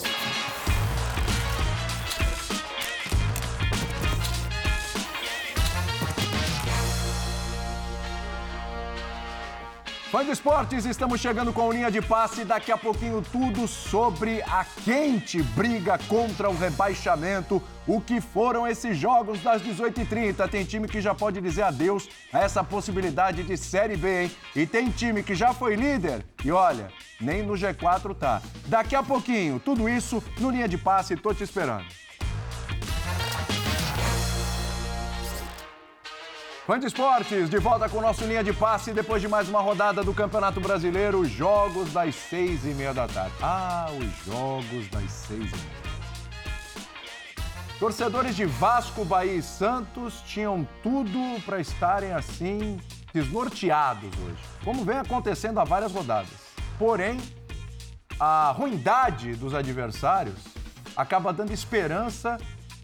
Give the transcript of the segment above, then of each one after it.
Thank you. Fã de esportes, estamos chegando com linha de passe. Daqui a pouquinho, tudo sobre a quente briga contra o rebaixamento. O que foram esses jogos das 18h30? Tem time que já pode dizer adeus a essa possibilidade de Série B, hein? E tem time que já foi líder e olha, nem no G4 tá. Daqui a pouquinho, tudo isso no linha de passe. Tô te esperando. Fã de esportes, de volta com o nosso linha de passe depois de mais uma rodada do Campeonato Brasileiro, jogos das seis e meia da tarde. Ah, os jogos das seis e meia. Torcedores de Vasco, Bahia e Santos tinham tudo para estarem assim desnorteados hoje, como vem acontecendo há várias rodadas. Porém, a ruindade dos adversários acaba dando esperança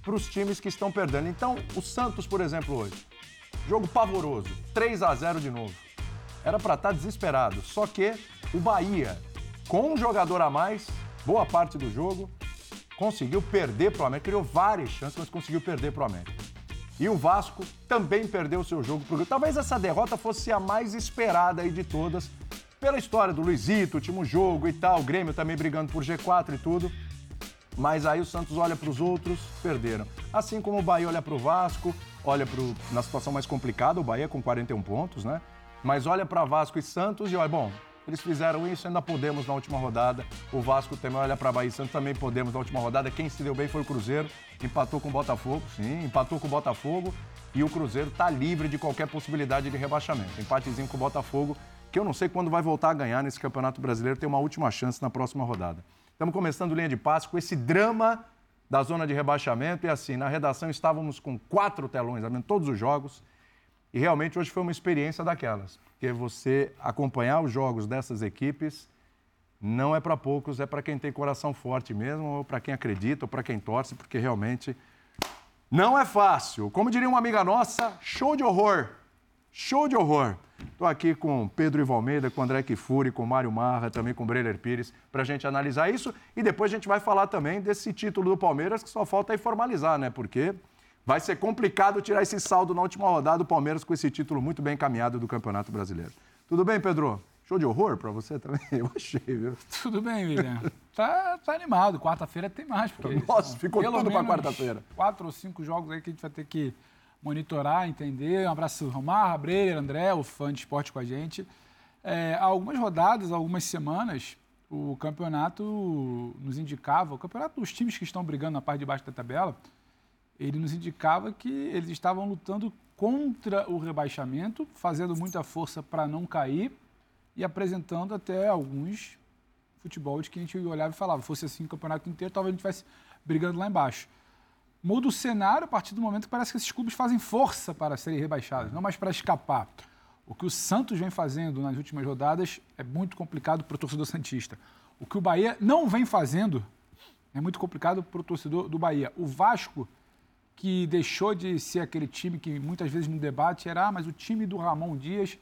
para os times que estão perdendo. Então, o Santos, por exemplo, hoje Jogo pavoroso, 3 a 0 de novo. Era para estar tá desesperado, só que o Bahia, com um jogador a mais, boa parte do jogo, conseguiu perder para o América, criou várias chances, mas conseguiu perder para o América. E o Vasco também perdeu o seu jogo pro Talvez essa derrota fosse a mais esperada aí de todas, pela história do Luizito, último jogo e tal, o Grêmio também brigando por G4 e tudo. Mas aí o Santos olha para os outros, perderam. Assim como o Bahia olha para o Vasco, olha pro, na situação mais complicada, o Bahia com 41 pontos, né? Mas olha para Vasco e Santos e olha, bom, eles fizeram isso, ainda podemos na última rodada. O Vasco também olha para Bahia e Santos, também podemos na última rodada. Quem se deu bem foi o Cruzeiro, empatou com o Botafogo, sim, empatou com o Botafogo e o Cruzeiro está livre de qualquer possibilidade de rebaixamento. Empatezinho com o Botafogo, que eu não sei quando vai voltar a ganhar nesse Campeonato Brasileiro, tem uma última chance na próxima rodada. Estamos começando linha de passe com esse drama da zona de rebaixamento. E assim, na redação estávamos com quatro telões, vendo todos os jogos. E realmente hoje foi uma experiência daquelas. Porque você acompanhar os jogos dessas equipes não é para poucos, é para quem tem coração forte mesmo, ou para quem acredita, ou para quem torce, porque realmente não é fácil. Como diria uma amiga nossa, show de horror. Show de horror. Estou aqui com Pedro Ivo Almeida, com André Kifuri, com Mário Marra, também com Breler Pires, para a gente analisar isso. E depois a gente vai falar também desse título do Palmeiras, que só falta aí formalizar, né? Porque vai ser complicado tirar esse saldo na última rodada do Palmeiras com esse título muito bem encaminhado do Campeonato Brasileiro. Tudo bem, Pedro? Show de horror para você também? Eu achei, viu? Tudo bem, William. Tá, tá animado. Quarta-feira tem mais. Porque Nossa, ficou tudo para quarta-feira. Quatro ou cinco jogos aí que a gente vai ter que monitorar, entender. Um abraço, Romar, Breyer, André, o fã de esporte com a gente. É, algumas rodadas, algumas semanas, o campeonato nos indicava, o campeonato dos times que estão brigando na parte de baixo da tabela, ele nos indicava que eles estavam lutando contra o rebaixamento, fazendo muita força para não cair e apresentando até alguns futebol de que a gente olhava e falava, fosse assim o campeonato inteiro, talvez a gente estivesse brigando lá embaixo muda o cenário a partir do momento que parece que esses clubes fazem força para serem rebaixados, não mais para escapar. O que o Santos vem fazendo nas últimas rodadas é muito complicado para o torcedor Santista. O que o Bahia não vem fazendo é muito complicado para o torcedor do Bahia. O Vasco, que deixou de ser aquele time que muitas vezes no debate era, ah, mas o time do Ramon Dias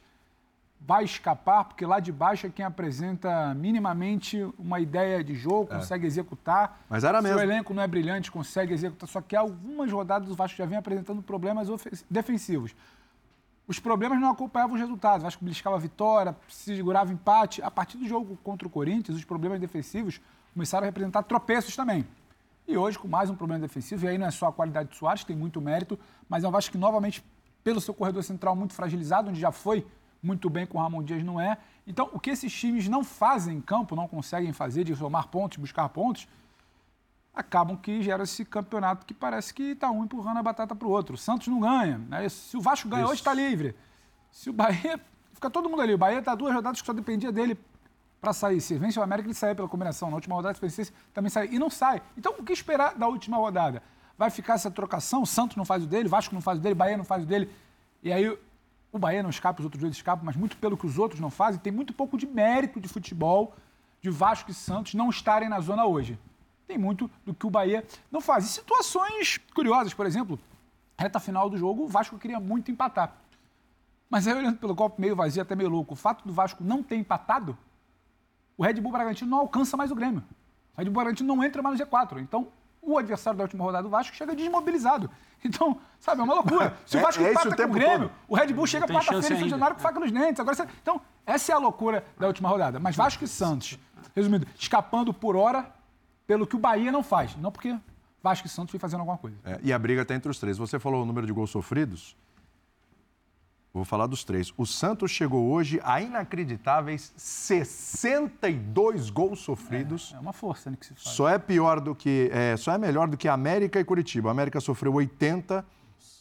vai escapar, porque lá de baixo é quem apresenta minimamente uma ideia de jogo, é. consegue executar. Mas era mesmo. Se o elenco não é brilhante, consegue executar. Só que algumas rodadas o Vasco já vem apresentando problemas defensivos. Os problemas não acompanhavam os resultados. O Vasco beliscava a vitória, segurava empate. A partir do jogo contra o Corinthians, os problemas defensivos começaram a representar tropeços também. E hoje, com mais um problema defensivo, e aí não é só a qualidade do Soares, que tem muito mérito, mas é um Vasco que, novamente, pelo seu corredor central muito fragilizado, onde já foi muito bem com o Ramon Dias, não é. Então, o que esses times não fazem em campo, não conseguem fazer, de somar pontos, buscar pontos, acabam que gera esse campeonato que parece que está um empurrando a batata para o outro. O Santos não ganha. Né? Se o Vasco ganha Isso. hoje, está livre. Se o Bahia. Fica todo mundo ali. O Bahia está duas rodadas que só dependia dele para sair. Se vence o América, ele sai pela combinação. Na última rodada, se vencesse, também sai. E não sai. Então, o que esperar da última rodada? Vai ficar essa trocação? O Santos não faz o dele, o Vasco não faz o dele, o Bahia não faz o dele. E aí o Bahia não escapa, os outros dois escapam, mas muito pelo que os outros não fazem, tem muito pouco de mérito de futebol de Vasco e Santos não estarem na zona hoje. Tem muito do que o Bahia não faz. E situações curiosas, por exemplo, reta final do jogo, o Vasco queria muito empatar. Mas aí, olhando pelo copo meio vazio, até meio louco, o fato do Vasco não ter empatado, o Red Bull Bragantino não alcança mais o Grêmio. O Red Bull Bragantino não entra mais no G4. Então, o adversário da última rodada do Vasco chega desmobilizado. Então, sabe, é uma loucura. Se o É- Vasco é esse empata o com o Grêmio, todo. o Red Bull chega quarta-feira em São. Januário com faca nos dentes. Agora, você- então, essa é a loucura da última rodada. Mas Vasco e Santos, resumindo, escapando por hora pelo que o Bahia não faz. Não porque Vasco e Santos vem fazendo alguma coisa. É, e a briga está entre os três. Você falou o número de gols sofridos. Vou falar dos três. O Santos chegou hoje a inacreditáveis 62 gols sofridos. É uma força né, que se faz. Só é pior do que. É, só é melhor do que América e Curitiba. A América sofreu 80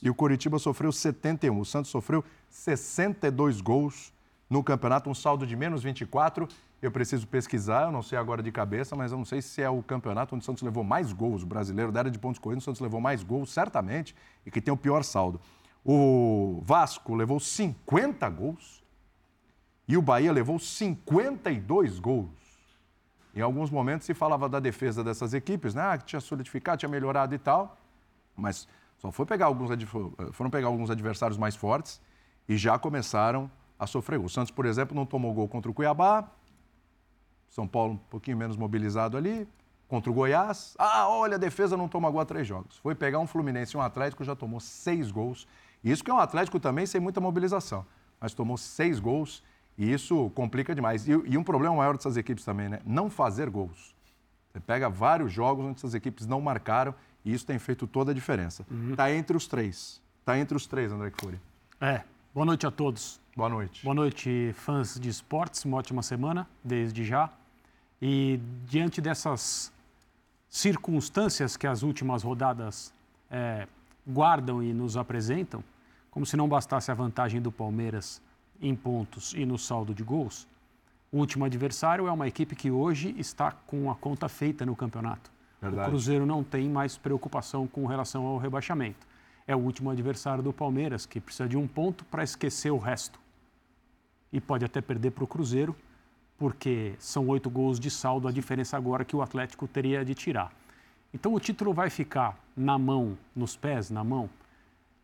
e o Curitiba sofreu 71. O Santos sofreu 62 gols no campeonato, um saldo de menos 24. Eu preciso pesquisar, eu não sei agora de cabeça, mas eu não sei se é o campeonato onde o Santos levou mais gols. O brasileiro da área de pontos corridos, o Santos levou mais gols, certamente, e que tem o pior saldo. O Vasco levou 50 gols e o Bahia levou 52 gols. Em alguns momentos se falava da defesa dessas equipes, né? Ah, que tinha solidificado, tinha melhorado e tal. Mas só foi pegar alguns, adv- foram pegar alguns adversários mais fortes e já começaram a sofrer. O Santos, por exemplo, não tomou gol contra o Cuiabá. São Paulo um pouquinho menos mobilizado ali. Contra o Goiás. Ah, olha, a defesa não toma gol há três jogos. Foi pegar um Fluminense e um Atlético, já tomou seis gols. Isso que é um Atlético também sem muita mobilização. Mas tomou seis gols e isso complica demais. E, e um problema maior dessas equipes também, né? Não fazer gols. Você pega vários jogos onde essas equipes não marcaram e isso tem feito toda a diferença. Está entre os três. Está entre os três, André Kfouri. É. Boa noite a todos. Boa noite. Boa noite, fãs de esportes. Uma ótima semana, desde já. E diante dessas circunstâncias que as últimas rodadas é, guardam e nos apresentam, como se não bastasse a vantagem do Palmeiras em pontos e no saldo de gols, o último adversário é uma equipe que hoje está com a conta feita no campeonato. Verdade. O Cruzeiro não tem mais preocupação com relação ao rebaixamento. É o último adversário do Palmeiras, que precisa de um ponto para esquecer o resto. E pode até perder para o Cruzeiro, porque são oito gols de saldo, a diferença agora que o Atlético teria de tirar. Então o título vai ficar na mão, nos pés, na mão,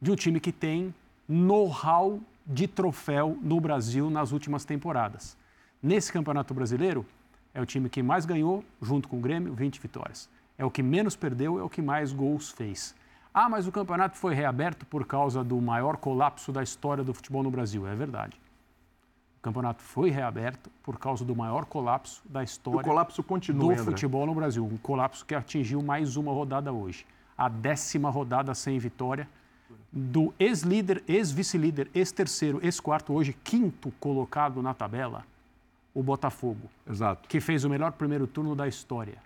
de um time que tem know-how de troféu no Brasil nas últimas temporadas. Nesse Campeonato Brasileiro, é o time que mais ganhou, junto com o Grêmio, 20 vitórias. É o que menos perdeu, é o que mais gols fez. Ah, mas o campeonato foi reaberto por causa do maior colapso da história do futebol no Brasil. É verdade. O campeonato foi reaberto por causa do maior colapso da o história colapso continua, do André. futebol no Brasil. Um colapso que atingiu mais uma rodada hoje. A décima rodada sem vitória do ex-líder, ex-vice-líder, ex-terceiro, ex-quarto, hoje quinto colocado na tabela, o Botafogo, Exato. que fez o melhor primeiro turno da história.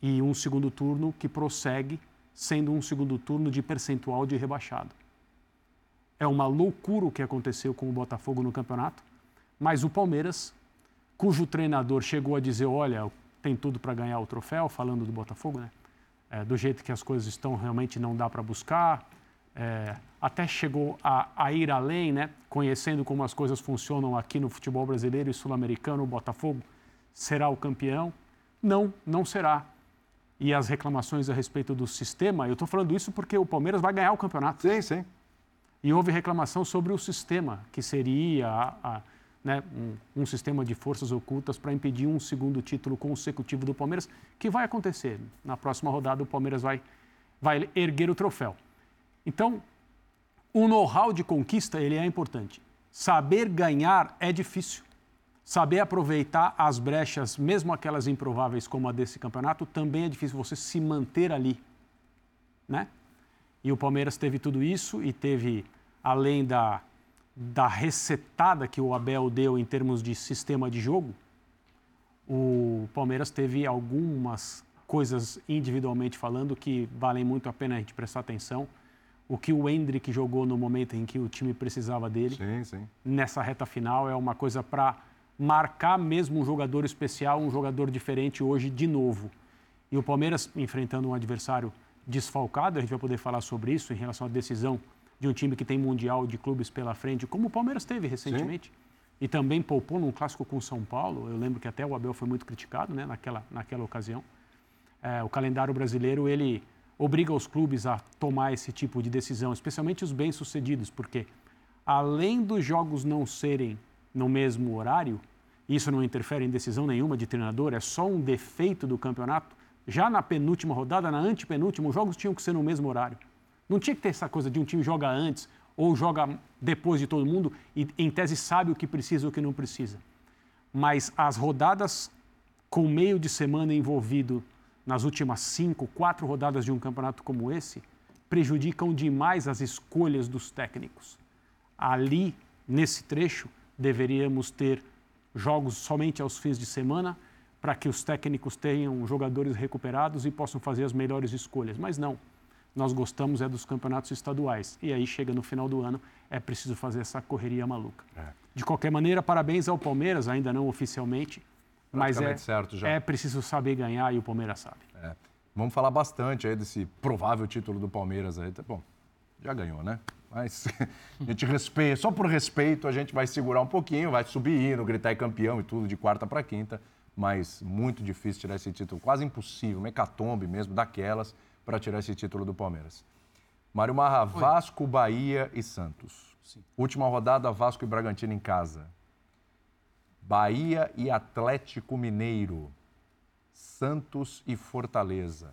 E um segundo turno que prossegue sendo um segundo turno de percentual de rebaixado. É uma loucura o que aconteceu com o Botafogo no campeonato, mas o Palmeiras, cujo treinador chegou a dizer: olha, tem tudo para ganhar o troféu, falando do Botafogo, né? É, do jeito que as coisas estão, realmente não dá para buscar. É, até chegou a, a ir além, né? Conhecendo como as coisas funcionam aqui no futebol brasileiro e sul-americano, o Botafogo será o campeão. Não, não será. E as reclamações a respeito do sistema, eu estou falando isso porque o Palmeiras vai ganhar o campeonato. Sim, sim. E houve reclamação sobre o sistema, que seria a- a- né, um, um sistema de forças ocultas para impedir um segundo título consecutivo do Palmeiras, que vai acontecer. Na próxima rodada, o Palmeiras vai, vai erguer o troféu. Então, o know-how de conquista ele é importante. Saber ganhar é difícil. Saber aproveitar as brechas, mesmo aquelas improváveis como a desse campeonato, também é difícil você se manter ali, né? E o Palmeiras teve tudo isso e teve, além da, da recetada que o Abel deu em termos de sistema de jogo, o Palmeiras teve algumas coisas individualmente falando que valem muito a pena a gente prestar atenção. O que o Hendrick jogou no momento em que o time precisava dele Sim, sim. nessa reta final é uma coisa para marcar mesmo um jogador especial, um jogador diferente hoje de novo. E o Palmeiras enfrentando um adversário desfalcado, a gente vai poder falar sobre isso em relação à decisão de um time que tem mundial de clubes pela frente, como o Palmeiras teve recentemente. E também poupou num clássico com São Paulo. Eu lembro que até o Abel foi muito criticado né, naquela, naquela ocasião. É, o calendário brasileiro ele obriga os clubes a tomar esse tipo de decisão, especialmente os bem-sucedidos, porque além dos jogos não serem no mesmo horário isso não interfere em decisão nenhuma de treinador, é só um defeito do campeonato. Já na penúltima rodada, na antepenúltima, os jogos tinham que ser no mesmo horário. Não tinha que ter essa coisa de um time joga antes ou joga depois de todo mundo e, em tese, sabe o que precisa e o que não precisa. Mas as rodadas com meio de semana envolvido nas últimas cinco, quatro rodadas de um campeonato como esse, prejudicam demais as escolhas dos técnicos. Ali, nesse trecho, deveríamos ter jogos somente aos fins de semana para que os técnicos tenham jogadores recuperados e possam fazer as melhores escolhas. Mas não, nós gostamos é dos campeonatos estaduais. E aí chega no final do ano, é preciso fazer essa correria maluca. É. De qualquer maneira, parabéns ao Palmeiras, ainda não oficialmente, mas é, certo já. é preciso saber ganhar e o Palmeiras sabe. É. Vamos falar bastante aí desse provável título do Palmeiras aí. Tá bom, já ganhou, né? Mas a gente respeita, só por respeito a gente vai segurar um pouquinho, vai subir gritar e campeão e tudo de quarta para quinta, mas muito difícil tirar esse título, quase impossível, mecatombe mesmo daquelas para tirar esse título do Palmeiras. Mário Marra, Vasco, Bahia e Santos. Sim. Última rodada, Vasco e Bragantino em casa. Bahia e Atlético Mineiro. Santos e Fortaleza.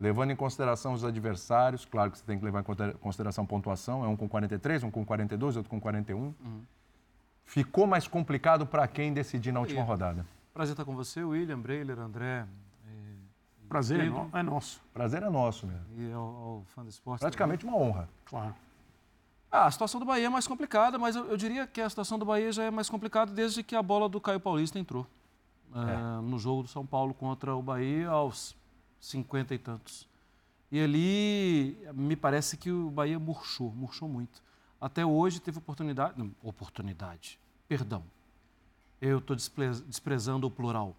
Levando em consideração os adversários, claro que você tem que levar em consideração a pontuação, é um com 43, um com 42, outro com 41. Uhum. Ficou mais complicado para quem decidir na última rodada? Prazer estar com você, William, Breiler, André. E... Prazer é, no... é, nosso. Prazer é nosso mesmo. E ao, ao fã do esporte. Praticamente também. uma honra. Claro. Ah, a situação do Bahia é mais complicada, mas eu, eu, diria que a situação do Bahia já é mais complicada desde que a bola do Caio Paulista entrou. É. no jogo do São Paulo contra o Bahia aos cinquenta e tantos. E ali me parece que o Bahia murchou, murchou muito. Até hoje teve oportunidade, não, oportunidade, perdão. Eu estou desprezando o plural.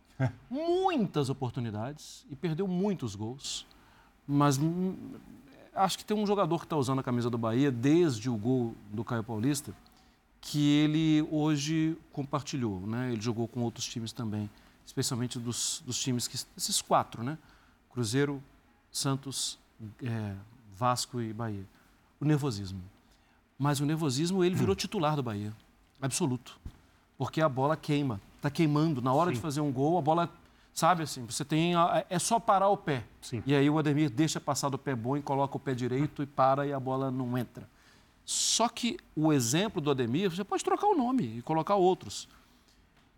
Muitas oportunidades e perdeu muitos gols. Mas hum, acho que tem um jogador que está usando a camisa do Bahia desde o gol do Caio Paulista, que ele hoje compartilhou, né? Ele jogou com outros times também, especialmente dos, dos times que esses quatro, né? Cruzeiro, Santos, é, Vasco e Bahia. O nervosismo. Mas o nervosismo ele virou titular do Bahia, absoluto, porque a bola queima, está queimando na hora Sim. de fazer um gol, a bola Sabe assim, você tem. É só parar o pé. Sim. E aí o Ademir deixa passar do pé bom e coloca o pé direito e para e a bola não entra. Só que o exemplo do Ademir, você pode trocar o nome e colocar outros.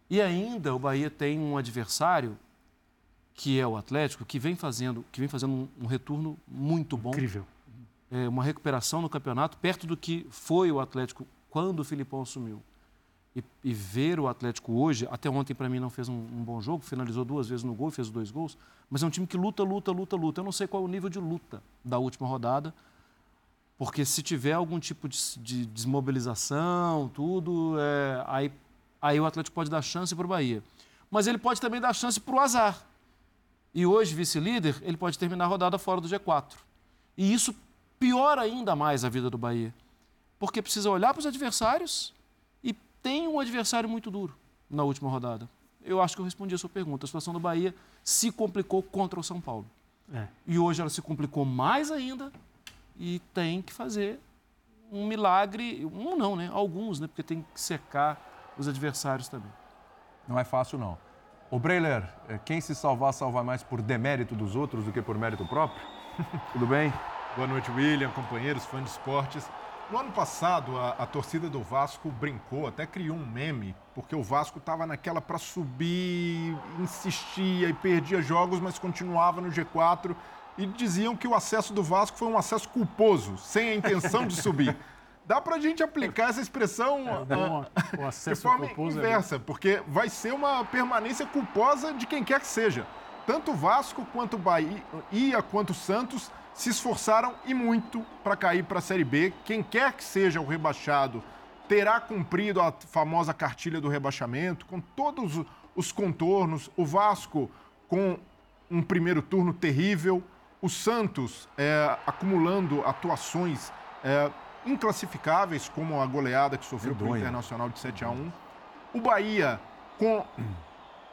E ainda o Bahia tem um adversário, que é o Atlético, que vem fazendo, que vem fazendo um, um retorno muito bom. Incrível. É, uma recuperação no campeonato, perto do que foi o Atlético quando o Filipão assumiu e, e ver o Atlético hoje, até ontem para mim não fez um, um, bom jogo, finalizou duas vezes no gol, fez dois gols, mas é um time que luta, luta, luta, luta. Eu não sei qual é o nível de luta da última rodada, porque se tiver algum tipo de, de desmobilização, tudo, é, aí, aí o Atlético pode dar chance para o Bahia. Mas ele pode também dar chance para o azar. E hoje, vice-líder, ele pode terminar a rodada fora do G4. E isso piora ainda mais a vida do Bahia. Porque precisa olhar para os adversários tem um adversário muito duro na última rodada. Eu acho que eu respondi a sua pergunta. A situação do Bahia se complicou contra o São Paulo. É. E hoje ela se complicou mais ainda e tem que fazer um milagre, um não, né? Alguns, né? Porque tem que secar os adversários também. Não é fácil, não. O Breiler, é, quem se salvar, salva mais por demérito dos outros do que por mérito próprio? Tudo bem? Boa noite, William, companheiros, fãs de esportes. No ano passado, a, a, torcida do Vasco brincou, até criou um meme, porque o Vasco estava naquela para subir, insistia e perdia jogos, mas continuava no G4. E diziam que o acesso do Vasco foi um acesso culposo, sem a intenção de subir. Dá para a gente aplicar essa expressão é, o acesso de forma culposo é inversa, é porque vai ser uma permanência culposa de quem quer que seja. Tanto o Vasco quanto o Bahia, quanto o Santos se esforçaram e muito para cair para a Série B. Quem quer que seja o rebaixado terá cumprido a famosa cartilha do rebaixamento, com todos os contornos. O Vasco com um primeiro turno terrível, o Santos é, acumulando atuações é, inclassificáveis, como a goleada que sofreu pelo Internacional de 7 a 1 O Bahia com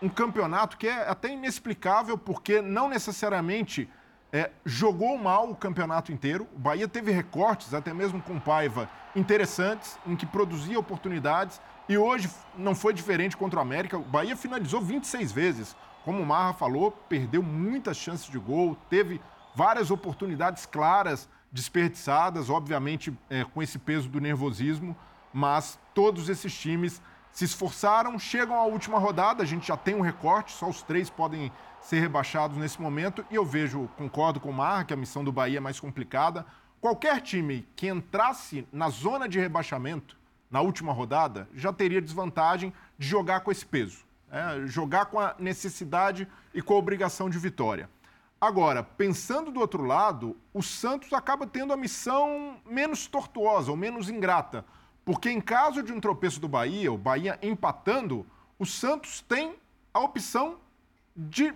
um campeonato que é até inexplicável, porque não necessariamente é, jogou mal o campeonato inteiro. O Bahia teve recortes, até mesmo com Paiva, interessantes, em que produzia oportunidades, E hoje não foi diferente contra o América. O Bahia finalizou 26 vezes. Como o Marra falou, perdeu muitas chances de gol, teve várias oportunidades claras desperdiçadas, obviamente é, com esse peso do nervosismo, mas todos esses times se esforçaram, chegam à última rodada, a gente já tem um recorte, só os três podem ser rebaixados nesse momento, e eu vejo, concordo com o Marra, que a missão do Bahia é mais complicada. Qualquer time que entrasse na zona de rebaixamento na última rodada já teria desvantagem de jogar com esse peso, né? jogar com a necessidade e com a obrigação de vitória. Agora, pensando do outro lado, o Santos acaba tendo a missão menos tortuosa ou menos ingrata. Porque em caso de um tropeço do Bahia, o Bahia empatando, o Santos tem a opção de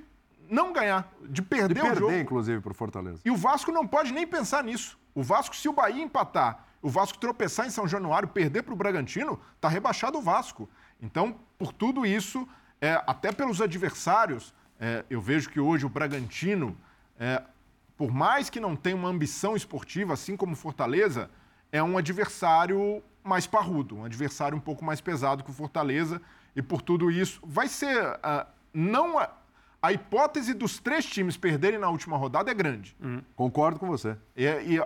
não ganhar, de perder, de perder o jogo. inclusive, para o Fortaleza. E o Vasco não pode nem pensar nisso. O Vasco, se o Bahia empatar, o Vasco tropeçar em São Januário, perder para o Bragantino, está rebaixado o Vasco. Então, por tudo isso, é, até pelos adversários, é, eu vejo que hoje o Bragantino, é, por mais que não tenha uma ambição esportiva, assim como Fortaleza, é um adversário mais parrudo, um adversário um pouco mais pesado que o Fortaleza. E por tudo isso, vai ser. Uh, não a, hipótese dos três times perderem na última rodada é grande. Uhum. Concordo com você. E, e,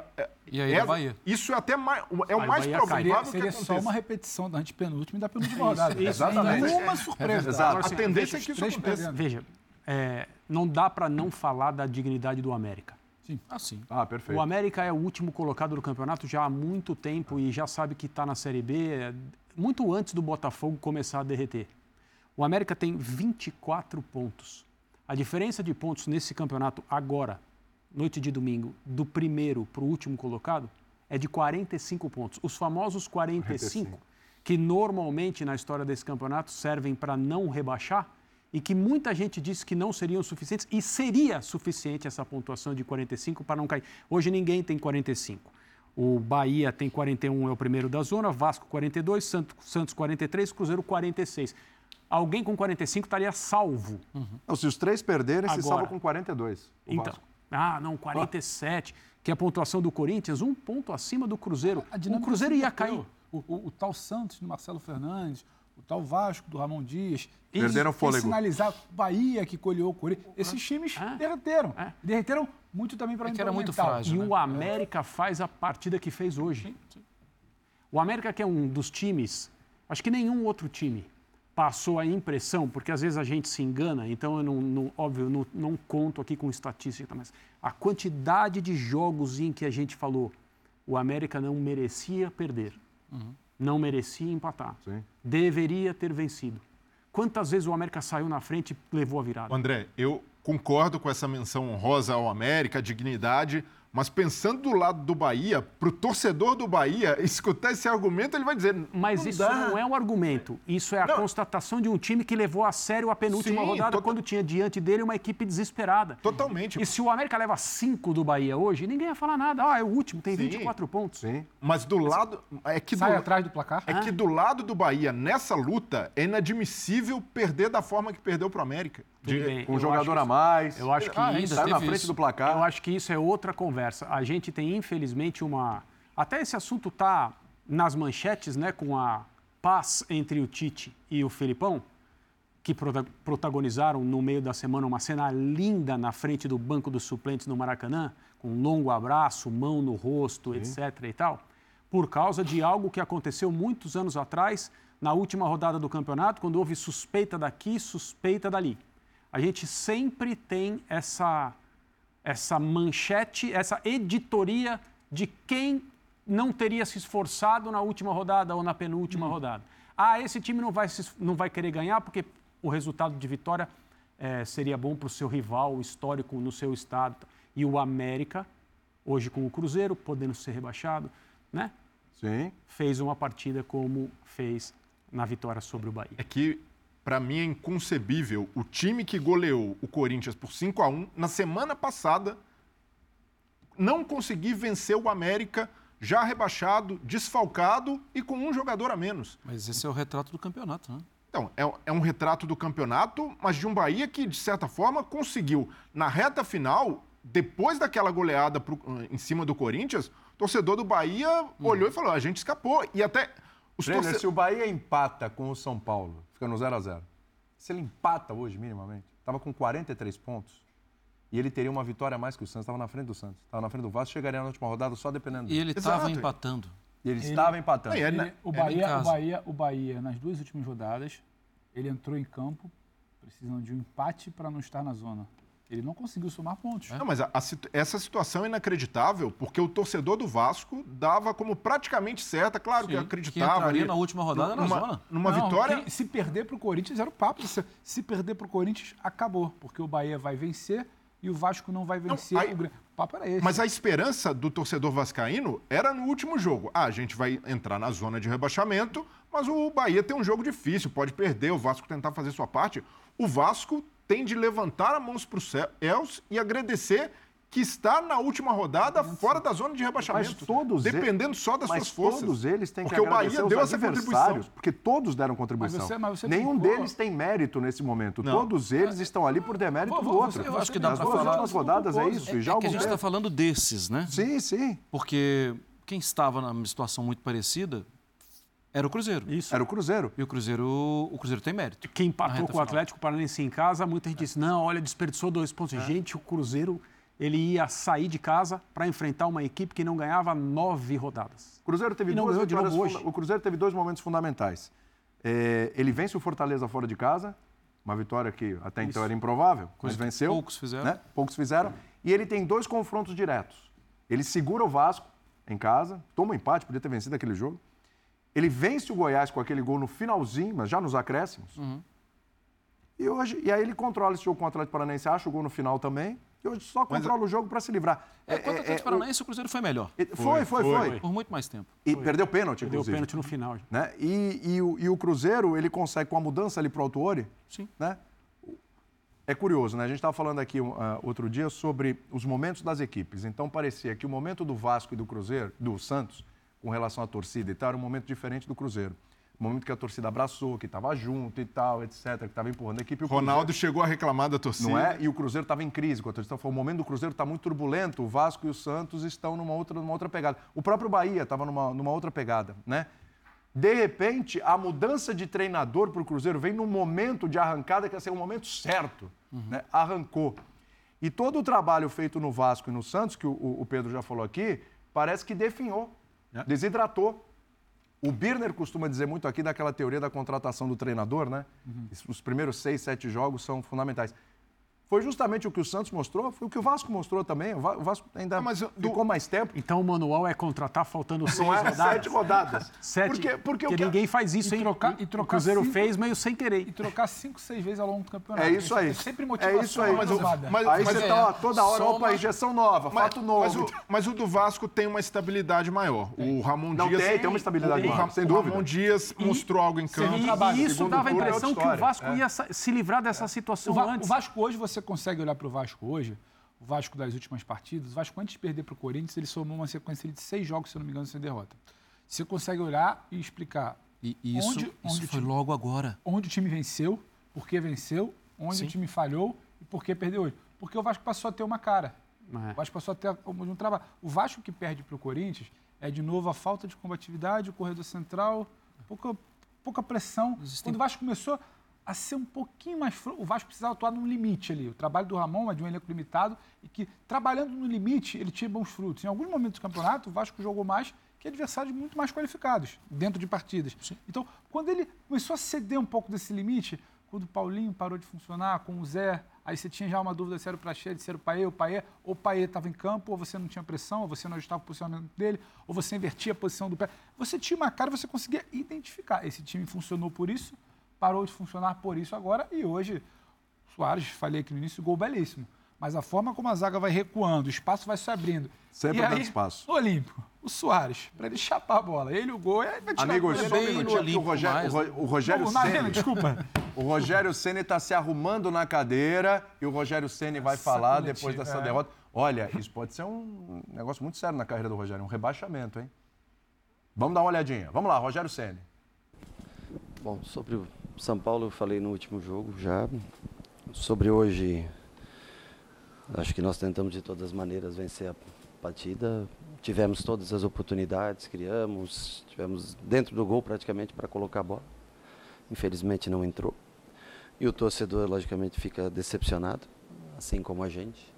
e aí é, a Bahia. Isso é até mais, é o mais provável seria, seria só uma repetição da penúltima e da penúltima rodada. Isso, Exatamente. Uma surpresa. É, exato. A tendência é que isso aconteça. Veja, é, não dá para não falar da dignidade do América. Sim. Ah, sim. Ah, perfeito. O América é o último colocado do campeonato já há muito tempo e já sabe que está na Série B é, muito antes do Botafogo começar a derreter. O América tem 24 pontos. A diferença de pontos nesse campeonato agora, noite de domingo, do primeiro para o último colocado, é de 45 pontos. Os famosos 45, 45. que normalmente na história desse campeonato servem para não rebaixar, e que muita gente disse que não seriam suficientes, e seria suficiente essa pontuação de 45 para não cair. Hoje ninguém tem 45. O Bahia tem 41, é o primeiro da zona, Vasco 42, Santos 43, Cruzeiro 46. Alguém com 45 estaria salvo. Uhum. Não, se os três perderem, Agora, se salva com 42. então, Vasco. ah, não, 47, ah. que é a pontuação do Corinthians, um ponto acima do Cruzeiro. o Cruzeiro ia cair. O, o, o tal Santos do Marcelo Fernandes, o tal Vasco do Ramon Dias. Perderam eles, fôlego. sinalizar Bahia que colheu o Corinthians. Esses times é. derreteram. É. Derreteram muito também para é que era muito frágil. E né? o América faz a partida que fez hoje. Sim, sim. O América que é um dos times, acho que nenhum outro time passou a impressão, porque às vezes a gente se engana, então eu não, não óbvio, não, não conto aqui com estatística, mas a quantidade de jogos em que a gente falou o América não merecia perder. Uhum não merecia empatar. Sim. Deveria ter vencido. Quantas vezes o América saiu na frente e levou a virada? André, eu concordo com essa menção honrosa ao América, a dignidade, mas pensando do lado do Bahia, para o torcedor do Bahia, escutar esse argumento, ele vai dizer. Mas não isso dá. não é um argumento. Isso é a não. constatação de um time que levou a sério a penúltima Sim, rodada, tota- quando tinha diante dele uma equipe desesperada. Totalmente. E se o América leva cinco do Bahia hoje, ninguém ia falar nada. Ah, é o último, tem Sim. 24 pontos. Sim. Mas do lado. É que Sai do, atrás do placar? É ah. que do lado do Bahia, nessa luta, é inadmissível perder da forma que perdeu para o América. De, um jogador a mais. Eu acho que ah, isso está na frente isso. do placar. Eu acho que isso é outra conversa. A gente tem, infelizmente, uma. Até esse assunto está nas manchetes, né, com a paz entre o Tite e o Felipão, que protagonizaram no meio da semana uma cena linda na frente do banco dos suplentes no Maracanã, com um longo abraço, mão no rosto, Sim. etc. e tal, por causa de algo que aconteceu muitos anos atrás, na última rodada do campeonato, quando houve suspeita daqui, suspeita dali a gente sempre tem essa, essa manchete, essa editoria de quem não teria se esforçado na última rodada ou na penúltima hum. rodada. Ah, esse time não vai, se, não vai querer ganhar porque o resultado de vitória é, seria bom para o seu rival histórico no seu estado. E o América, hoje com o Cruzeiro, podendo ser rebaixado, né? Sim. Fez uma partida como fez na vitória sobre o Bahia. É que para mim é inconcebível o time que goleou o Corinthians por 5 a 1 na semana passada não conseguir vencer o América já rebaixado, desfalcado e com um jogador a menos. Mas esse é o retrato do campeonato, né? Então, é, é um retrato do campeonato, mas de um Bahia que, de certa forma, conseguiu, na reta final, depois daquela goleada pro, em cima do Corinthians, o torcedor do Bahia olhou e falou: a gente escapou. E até Os Trainer, torce- se o Bahia empata com o São Paulo, fica no 0 a 0 Se ele empata hoje, minimamente, estava com 43 pontos e ele teria uma vitória a mais que o Santos, estava na frente do Santos, estava na frente do Vasco, chegaria na última rodada só dependendo E dele. ele Exato. estava empatando. E ele estava empatando. E é- Ele- o, Era em Bahia, o. Bahia, o Bahia, nas duas últimas rodadas, ele entrou em campo precisando de um empate para não estar na zona. Ele não conseguiu somar pontos. Não, mas a- a essa situação é inacreditável, porque o torcedor do Vasco dava como praticamente certa, claro que Sim, acreditava. que ali, na última rodada na numa, zona. Numa Não, vitória. quem- se perder para o Corinthians, era o papo. Se, se perder para o Corinthians, acabou. Porque o Bahia vai vencer e o Vasco não vai vencer. aí- o, o papo era esse. Mas a esperança do torcedor vascaíno era no último jogo. Ah, a gente vai entrar na zona de rebaixamento, mas o Bahia tem um jogo difícil, pode perder, o Vasco tentar fazer sua parte. O Vasco tem de levantar as mãos para os céus e agradecer que está na última rodada fora da zona de rebaixamento. Mas todos dependendo só das mas suas forças. todos eles têm porque que o Bahia agradecer deu essa adversários, contribuição. porque todos deram contribuição. Mas você- mas você Nenhum brincou- deles tem mérito nesse momento. Não. Todos eles estão ali por demérito Vou- do outro. eu acho que dá Nas duas falar- últimas rodadas é isso. É, e já é que a gente está falando desses, né? Sim, sim. Porque quem estava numa situação muito parecida era o Cruzeiro. Isso. Era o Cruzeiro. E o Cruzeiro, o Cruzeiro tem mérito. Quem empatou com o. Atlético Paranaense em casa, muita gente disse: não, olha, desperdiçou dois pontos. Gente, o Cruzeiro ele ia sair de casa para enfrentar uma equipe que não ganhava nove rodadas. O Cruzeiro teve duas vitórias hoje. O Cruzeiro teve dois momentos fundamentais. É, ele vence o Fortaleza fora de casa, uma vitória que até então era improvável, mas Coisa que venceu. poucos fizeram. né? Poucos fizeram. E ele tem dois confrontos diretos. Ele segura o Vasco em casa, toma um empate, podia ter vencido aquele jogo. Ele vence o Goiás com aquele gol no finalzinho, mas já nos acréscimos. Uhum. E, hoje, e aí ele controla esse jogo com o Atlético Paranaense, acha o gol no final também. E hoje só controla o jogo para se livrar. É, quanto ao Atlético Paranaense, o Cruzeiro foi melhor. o- Foi, foi, foi. foi. Por muito mais tempo. E perdeu pênalti, Deu inclusive. pênalti no final. Né? E, e o, e o Cruzeiro, ele consegue, com a mudança ali para o Autuori, Sim. né? É curioso, né? A gente estava falando aqui ah, outro dia sobre os momentos das equipes. Então parecia que o momento do Vasco e do Cruzeiro, do Santos, com relação à torcida e tal, era um momento diferente do Cruzeiro. O momento que a torcida abraçou, que estava junto e tal, etc., que estava empurrando a equipe. o Ronaldo chegou a reclamar da torcida. não é? E o Cruzeiro estava em crise. Com a torcida o momento do Cruzeiro está muito turbulento, o Vasco e o Santos estão numa outra, numa outra pegada. O próprio Bahia estava numa, numa outra pegada, né? De repente, a mudança de treinador para o Cruzeiro vem num momento de arrancada que ia ser um momento certo, né? Arrancou. E todo o trabalho feito no Vasco e no Santos, que o, o Pedro já falou aqui, parece que definhou, desidratou. O Birner costuma dizer muito aqui daquela teoria da contratação do treinador, né? Os primeiros seis, sete jogos são fundamentais. Foi justamente o que o Santos mostrou, foi o que o Vasco mostrou também. O Va- o Vasco ainda Ah, mas eu- do- ficou mais tempo. Então o manual é contratar faltando seis é rodadas. sete rodadas. Sete. Porque, porque, Porque o que- ninguém faz isso, E hein? trocar- e o trocar Cruzeiro cinco- fez meio sem querer. E trocar cinco, seis vezes ao longo do campeonato. É isso aí. É sempre É motivação isso aí. mas, Mas, mas- aí mas você é, tá ó, toda hora, soma- opa, injeção nova, Mas, fato novo. mas o, mas o do Vasco tem uma estabilidade maior. O Ramon Não Dias. tem, tem uma estabilidade o, maior, Ram- sem o dúvida. Ramon Dias mostrou algo em campo. E, e isso dava a é impressão que o. Vasco É. ia se livrar dessa O, situação Va- o antes. Vasco hoje, você consegue olhar para o Vasco hoje, o Vasco das últimas partidas, o Vasco antes de perder para o Corinthians, ele somou uma sequência de seis jogos, se eu não me engano, sem derrota. Você consegue olhar e explicar E isso, Onde- isso onde foi time- logo agora. onde o time venceu, por que venceu, onde Sim. o time falhou e por que perdeu hoje. Porque o Vasco passou a ter uma cara. É. O Vasco passou a ter um, um trabalho. O Vasco que perde para o Corinthians é, de novo, a falta de combatividade, o corredor central, pouca, pouca pressão. Existem- Quando o Vasco começou a ser um pouquinho mais... O Vasco precisava atuar no limite ali. O trabalho do Ramon é de um elenco limitado e que, trabalhando no limite, ele tinha bons frutos. Em alguns momentos do campeonato, o Vasco jogou mais que adversários muito mais qualificados dentro de partidas. Então, quando ele começou a ceder um pouco desse limite, quando o Paulinho parou de funcionar, com o Zé, aí você tinha já uma dúvida se era o Praxedes, se era o Paê, o Paê, ou o Paê estava em campo, ou você não tinha pressão, ou você não ajustava o posicionamento dele, ou você invertia a posição do pé. Você tinha uma cara, você conseguia identificar. Esse time funcionou por isso, parou de funcionar por isso agora, e hoje, Soares, falei aqui no início, gol belíssimo. Mas a forma como a zaga vai recuando, o espaço vai se abrindo. Sempre e dando aí, espaço. No Olímpico, o Soares, para ele chapar a bola. Ele, o gol, aí vai tirar Amigo, a só um minutinho, o Rogério, mais, o Ro- o Rogério Não, na arena, Ceni, desculpa. o Rogério Ceni está se arrumando na cadeira e o Rogério Ceni vai falar coletiva, depois dessa é. derrota. Olha, isso pode ser um negócio muito sério na carreira do Rogério, um rebaixamento, hein? Vamos dar uma olhadinha. Vamos lá, Rogério Ceni. Bom, sobre o São Paulo eu falei no último jogo já. Sobre hoje, acho que nós tentamos de todas as maneiras vencer a partida. Tivemos todas as oportunidades, criamos, tivemos dentro do gol praticamente para colocar a bola. Infelizmente não entrou. E o torcedor, logicamente, fica decepcionado, assim como a gente.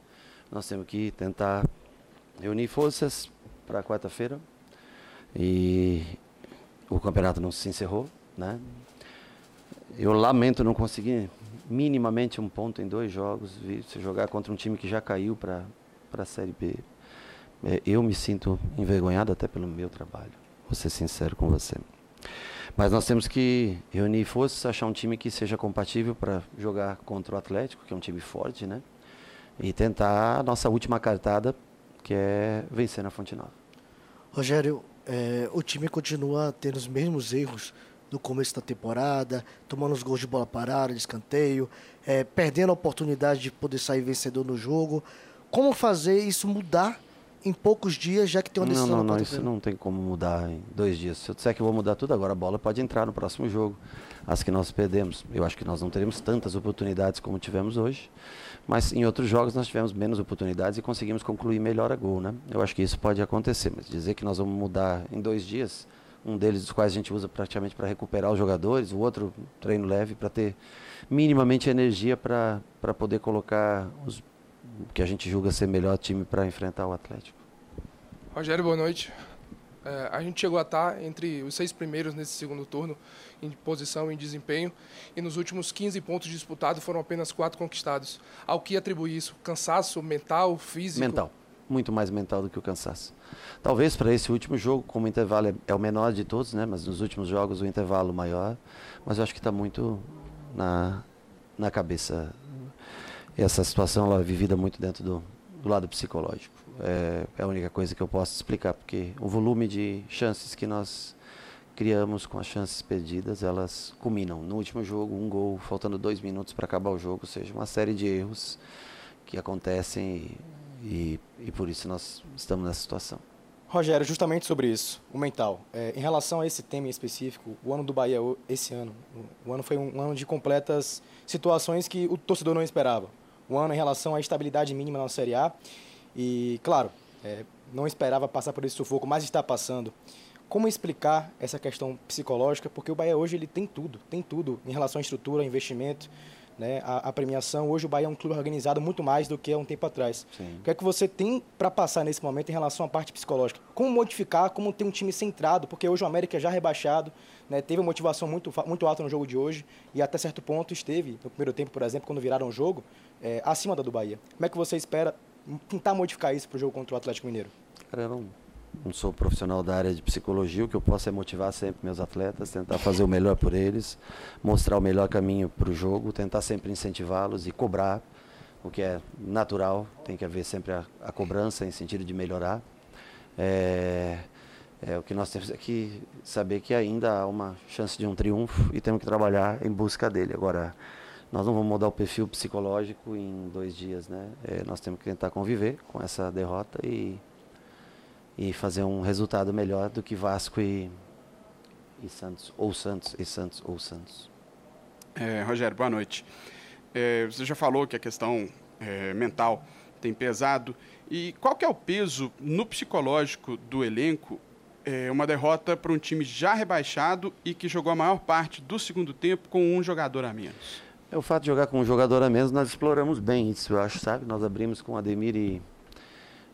Nós temos que tentar reunir forças para quarta-feira. E o campeonato não se encerrou, né? Eu lamento não conseguir minimamente um ponto em dois jogos, se jogar contra um time que já caiu para a Série B. É, eu me sinto envergonhado até pelo meu trabalho, vou ser sincero com você. Mas nós temos que reunir forças, achar um time que seja compatível para jogar contra o Atlético, que é um time forte, né? E tentar a nossa última cartada, que é vencer na Fonte Nova. Rogério, é, o time continua tendo os mesmos erros do começo da temporada, tomando os gols de bola parada, de escanteio, é, perdendo a oportunidade de poder sair vencedor no jogo. Como fazer isso mudar em poucos dias, já que tem uma decisão Não, não, não, isso não tem como mudar em dois dias. Se eu disser que eu vou mudar tudo agora, a bola pode entrar no próximo jogo. As que nós perdemos. Eu acho que nós não teremos tantas oportunidades como tivemos hoje. Mas em outros jogos nós tivemos menos oportunidades e conseguimos concluir melhor a gol, né? Eu acho que isso pode acontecer, mas dizer que nós vamos mudar em dois dias, um deles dos quais a gente usa praticamente para recuperar os jogadores, o outro treino leve para ter minimamente energia para poder colocar os que a gente julga ser melhor time para enfrentar o Atlético. Rogério, boa noite. É, a gente chegou a estar entre os seis primeiros nesse segundo turno, em posição e em desempenho, e nos últimos 15 pontos disputados foram apenas quatro conquistados. Ao que atribui isso? Cansaço mental, físico? Mental. Muito mais mental do que o cansaço. Talvez para esse último jogo, como o intervalo é, é, o menor de todos, né? mas nos últimos jogos o intervalo maior, mas eu acho que está muito na, na cabeça. Essa situação ela é vivida muito dentro do, do lado psicológico. É, é, a única coisa que eu posso explicar, porque o volume de chances que nós criamos com as chances perdidas, elas culminam. No último jogo, um gol, faltando dois minutos para acabar o jogo, ou seja, uma série de erros que acontecem e, e, e por isso nós estamos nessa situação. Rogério, justamente sobre isso, o mental. É, em relação a esse tema em específico, o ano do Bahia, esse ano, o ano foi um ano de completas situações que o torcedor não esperava. O ano em relação à estabilidade mínima na Série A. E, claro, é, não esperava passar por esse sufoco, mas está passando. Como explicar essa questão psicológica? Porque o Bahia hoje ele tem tudo, tem tudo em relação à estrutura, investimento, né, a, a, premiação. Hoje o Bahia é um clube organizado muito mais do que há um tempo atrás. Sim. O que é que você tem para passar nesse momento em relação à parte psicológica? Como modificar, como ter um time centrado? Porque hoje o América já rebaixado, né, teve uma motivação muito, muito alta no jogo de hoje e até certo ponto esteve, no primeiro tempo, por exemplo, quando viraram o jogo, é, acima da do Bahia. Como é que você espera tentar modificar isso para o jogo contra o Atlético Mineiro? Cara, eu não não sou profissional da área de psicologia, o que eu posso é motivar sempre meus atletas, tentar fazer o melhor por eles, mostrar o melhor caminho para o jogo, tentar sempre incentivá-los e cobrar, o que é natural, tem que haver sempre a, a cobrança em sentido de melhorar. É, é, o que nós temos é que saber que ainda há uma chance de um triunfo e temos que trabalhar em busca dele. Agora, nós não vamos mudar o perfil psicológico em dois dias, né? É, nós temos que tentar conviver com essa derrota e e fazer um resultado melhor do que Vasco e, e Santos, ou Santos, e Santos, ou Santos. É, Rogério, boa noite. É, você já falou que a questão é, mental tem pesado. E qual que é o peso no psicológico do elenco é, uma derrota para um time já rebaixado e que jogou a maior parte do segundo tempo com um jogador a menos? É o fato de jogar com um jogador a menos, nós exploramos bem isso, eu acho, sabe? Nós abrimos com Ademir e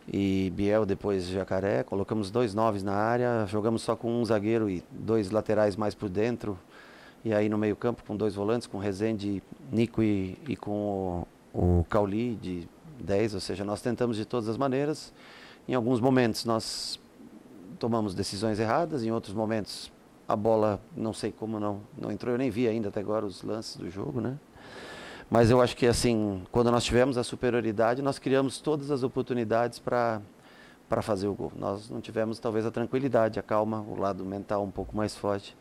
e Biel depois Jacaré. Colocamos dois noves na área, jogamos só com um zagueiro e dois laterais mais por dentro. E aí no meio campo com dois volantes, com Rezende, Nico e, e com o, o Cauli de 10, ou seja, nós tentamos de todas as maneiras. Em alguns momentos nós tomamos decisões erradas, em outros momentos a bola, não sei como não, não entrou, eu nem vi ainda até agora os lances do jogo, né? Mas eu acho que assim, quando nós tivemos a superioridade, nós criamos todas as oportunidades para para fazer o gol. Nós não tivemos talvez a tranquilidade, a calma, o lado mental um pouco mais forte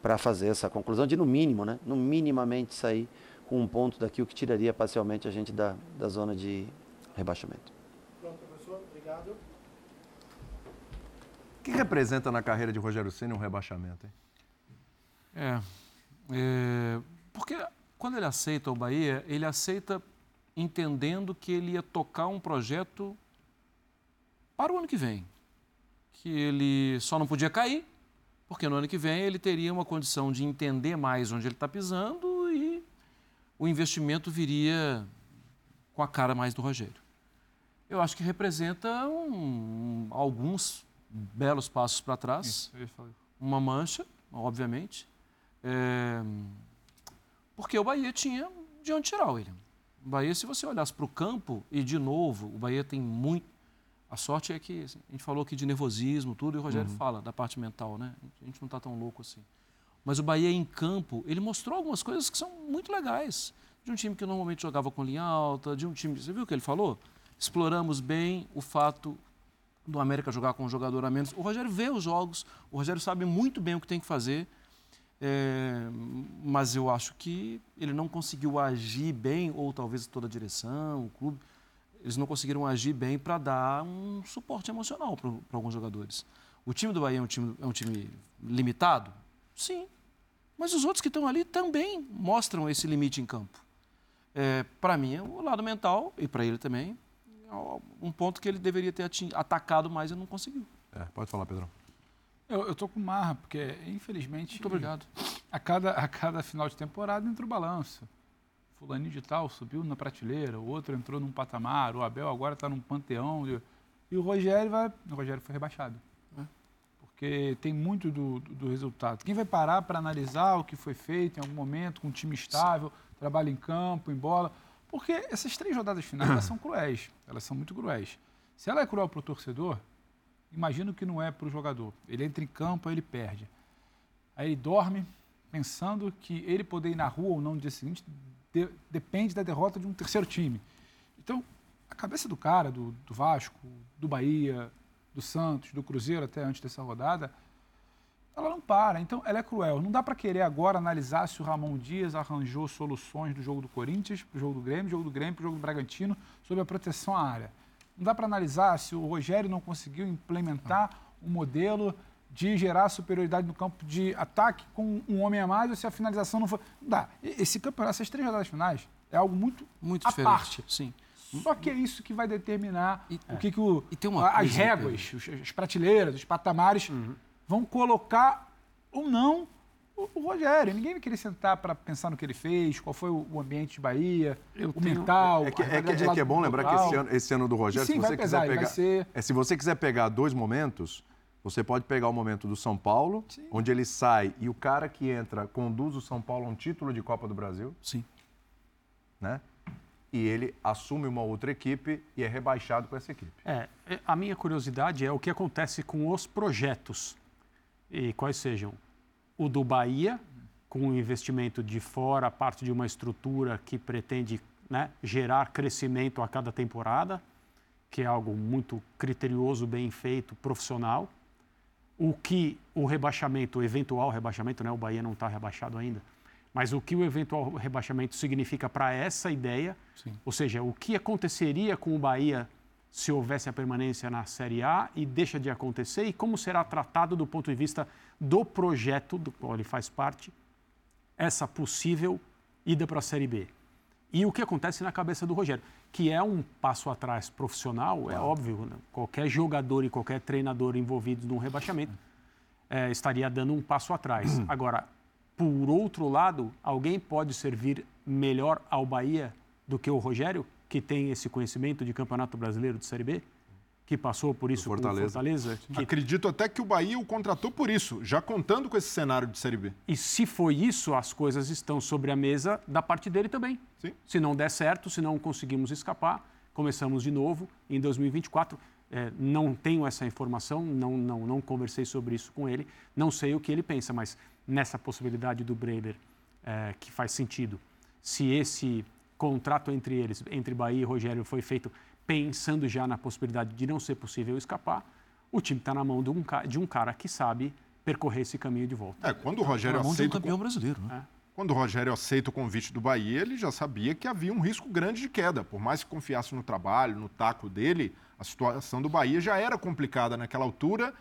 para fazer essa conclusão de no mínimo, né, no minimamente sair com um ponto daqui o que tiraria parcialmente a gente da, da zona de rebaixamento. Pronto, professor, obrigado. O que representa na carreira de Rogério Ceni um rebaixamento? Hein? É, é, porque quando ele aceita o Bahia, ele aceita entendendo que ele ia tocar um projeto para o ano que vem. Que ele só não podia cair, porque no ano que vem ele teria uma condição de entender mais onde ele está pisando e o investimento viria com a cara mais do Rogério. Eu acho que representa um- alguns belos passos para trás Isso, uma mancha, obviamente, é, porque o Bahia tinha de onde tirar, William. O Bahia, se você olhasse para o campo, e de novo, o Bahia tem muito. A sorte é que assim, a gente falou aqui de nervosismo, tudo, e o Rogério fala da parte mental, né? A gente não está tão louco assim. Mas o Bahia em campo, ele mostrou algumas coisas que são muito legais. De um time que normalmente jogava com linha alta, de um time. Você viu o que ele falou? Exploramos bem o fato do América jogar com um jogador a menos. O Rogério vê os jogos, o Rogério sabe muito bem o que tem que fazer, é, mas eu acho que ele não conseguiu agir bem, ou talvez toda a direção, o clube, eles não conseguiram agir bem para dar um suporte emocional para alguns jogadores. O time do Bahia é um time, é um time limitado? Sim. Mas os outros que estão ali também mostram esse limite em campo. É, para mim, é o lado mental, e para ele também, é um ponto que ele deveria ter atacado mais e não conseguiu. É, pode falar, Pedrão. Eu, eu tô com marra, porque, infelizmente. Muito obrigado. A cada, a cada final de temporada entra o balanço. Fulaninho de tal subiu na prateleira, o outro entrou num patamar, o Abel agora está num panteão. E, o Rogério vai. O Rogério foi rebaixado. É. Porque tem muito do, do, do resultado. Quem vai parar para analisar o que foi feito em algum momento, com um time estável, trabalho em campo, em bola. Porque essas três rodadas finais elas são cruéis. Elas são muito cruéis. Se ela é cruel para o torcedor, imagino que não é para o jogador. Ele entra em campo, aí ele perde. Aí ele dorme pensando que ele poder ir na rua ou não no dia seguinte de- depende da derrota de um terceiro time. Então, a cabeça do cara, do, do Vasco, do Bahia, do Santos, do Cruzeiro até antes dessa rodada, ela não para. Então, ela é cruel. Não dá para querer agora analisar se o Ramon Dias arranjou soluções do jogo do Corinthians para o jogo do Grêmio, jogo do Grêmio para o jogo do Bragantino, sobre a proteção à área. Não dá para analisar se o Rogério não conseguiu implementar um modelo de gerar superioridade no campo de ataque com um homem a mais ou se a finalização não foi. Não dá. Esse campeonato, essas três rodadas finais, é algo muito, Muito à diferente. parte. Sim. Só que é isso que vai determinar E- o que, que o, E tem uma as coisa, réguas, as prateleiras, os patamares vão colocar ou não o, o Rogério. Ninguém vai querer sentar para pensar no que ele fez, qual foi o, o ambiente de Bahia, Eu o tenho- mental. É que, é que- é que é bom lembrar que esse ano, esse ano do Rogério, Sim, se você pesar, quiser pegar. ser- É, se você quiser pegar dois momentos, você pode pegar o momento do São Paulo, onde ele sai e o cara que entra conduz o São Paulo a um título de Copa do Brasil, Sim. né? E ele assume uma outra equipe e é rebaixado com essa equipe. É, é, a minha curiosidade é o que acontece com os projetos. E quais sejam? O do Bahia, com um investimento de fora, parte de uma estrutura que pretende né, gerar crescimento a cada temporada, que é algo muito criterioso, bem feito, profissional. O que o rebaixamento, o eventual rebaixamento, né, o Bahia não está rebaixado ainda, mas o que o eventual rebaixamento significa para essa ideia, ou seja, o que aconteceria com o Bahia se houvesse a permanência na Série A e deixa de acontecer e como será tratado do ponto de vista do projeto do qual ele faz parte essa possível ida para a Série B. E o que acontece na cabeça do Rogério, que é um passo atrás profissional, é óbvio, né? qualquer jogador e qualquer treinador envolvido num rebaixamento eh, estaria dando um passo atrás. Agora, por outro lado, alguém pode servir melhor ao Bahia do que o Rogério, que tem esse conhecimento de Campeonato Brasileiro de Série B, que passou por isso Fortaleza. com o Fortaleza, que Acredito até que o Bahia o contratou por isso, já contando com esse cenário de Série B. E se foi isso, as coisas estão sobre a mesa da parte dele também. Sim. Se não der certo, se não conseguimos escapar, começamos de novo em 2024. É, não tenho essa informação, não, não, não conversei sobre isso com ele, não sei o que ele pensa, mas nessa possibilidade do Breiler, é, que faz sentido, se esse contrato entre eles, entre Bahia e Rogério, foi feito pensando já na possibilidade de não ser possível escapar, o time está na mão de um, de um cara que sabe percorrer esse caminho de volta. É, quando o Rogério Na mão de um aceita o campeão brasileiro. Né? Quando o Rogério aceita o convite do Bahia, ele já sabia que havia um risco grande de queda. Por mais que confiasse no trabalho, no taco dele, a situação do Bahia já era complicada naquela altura.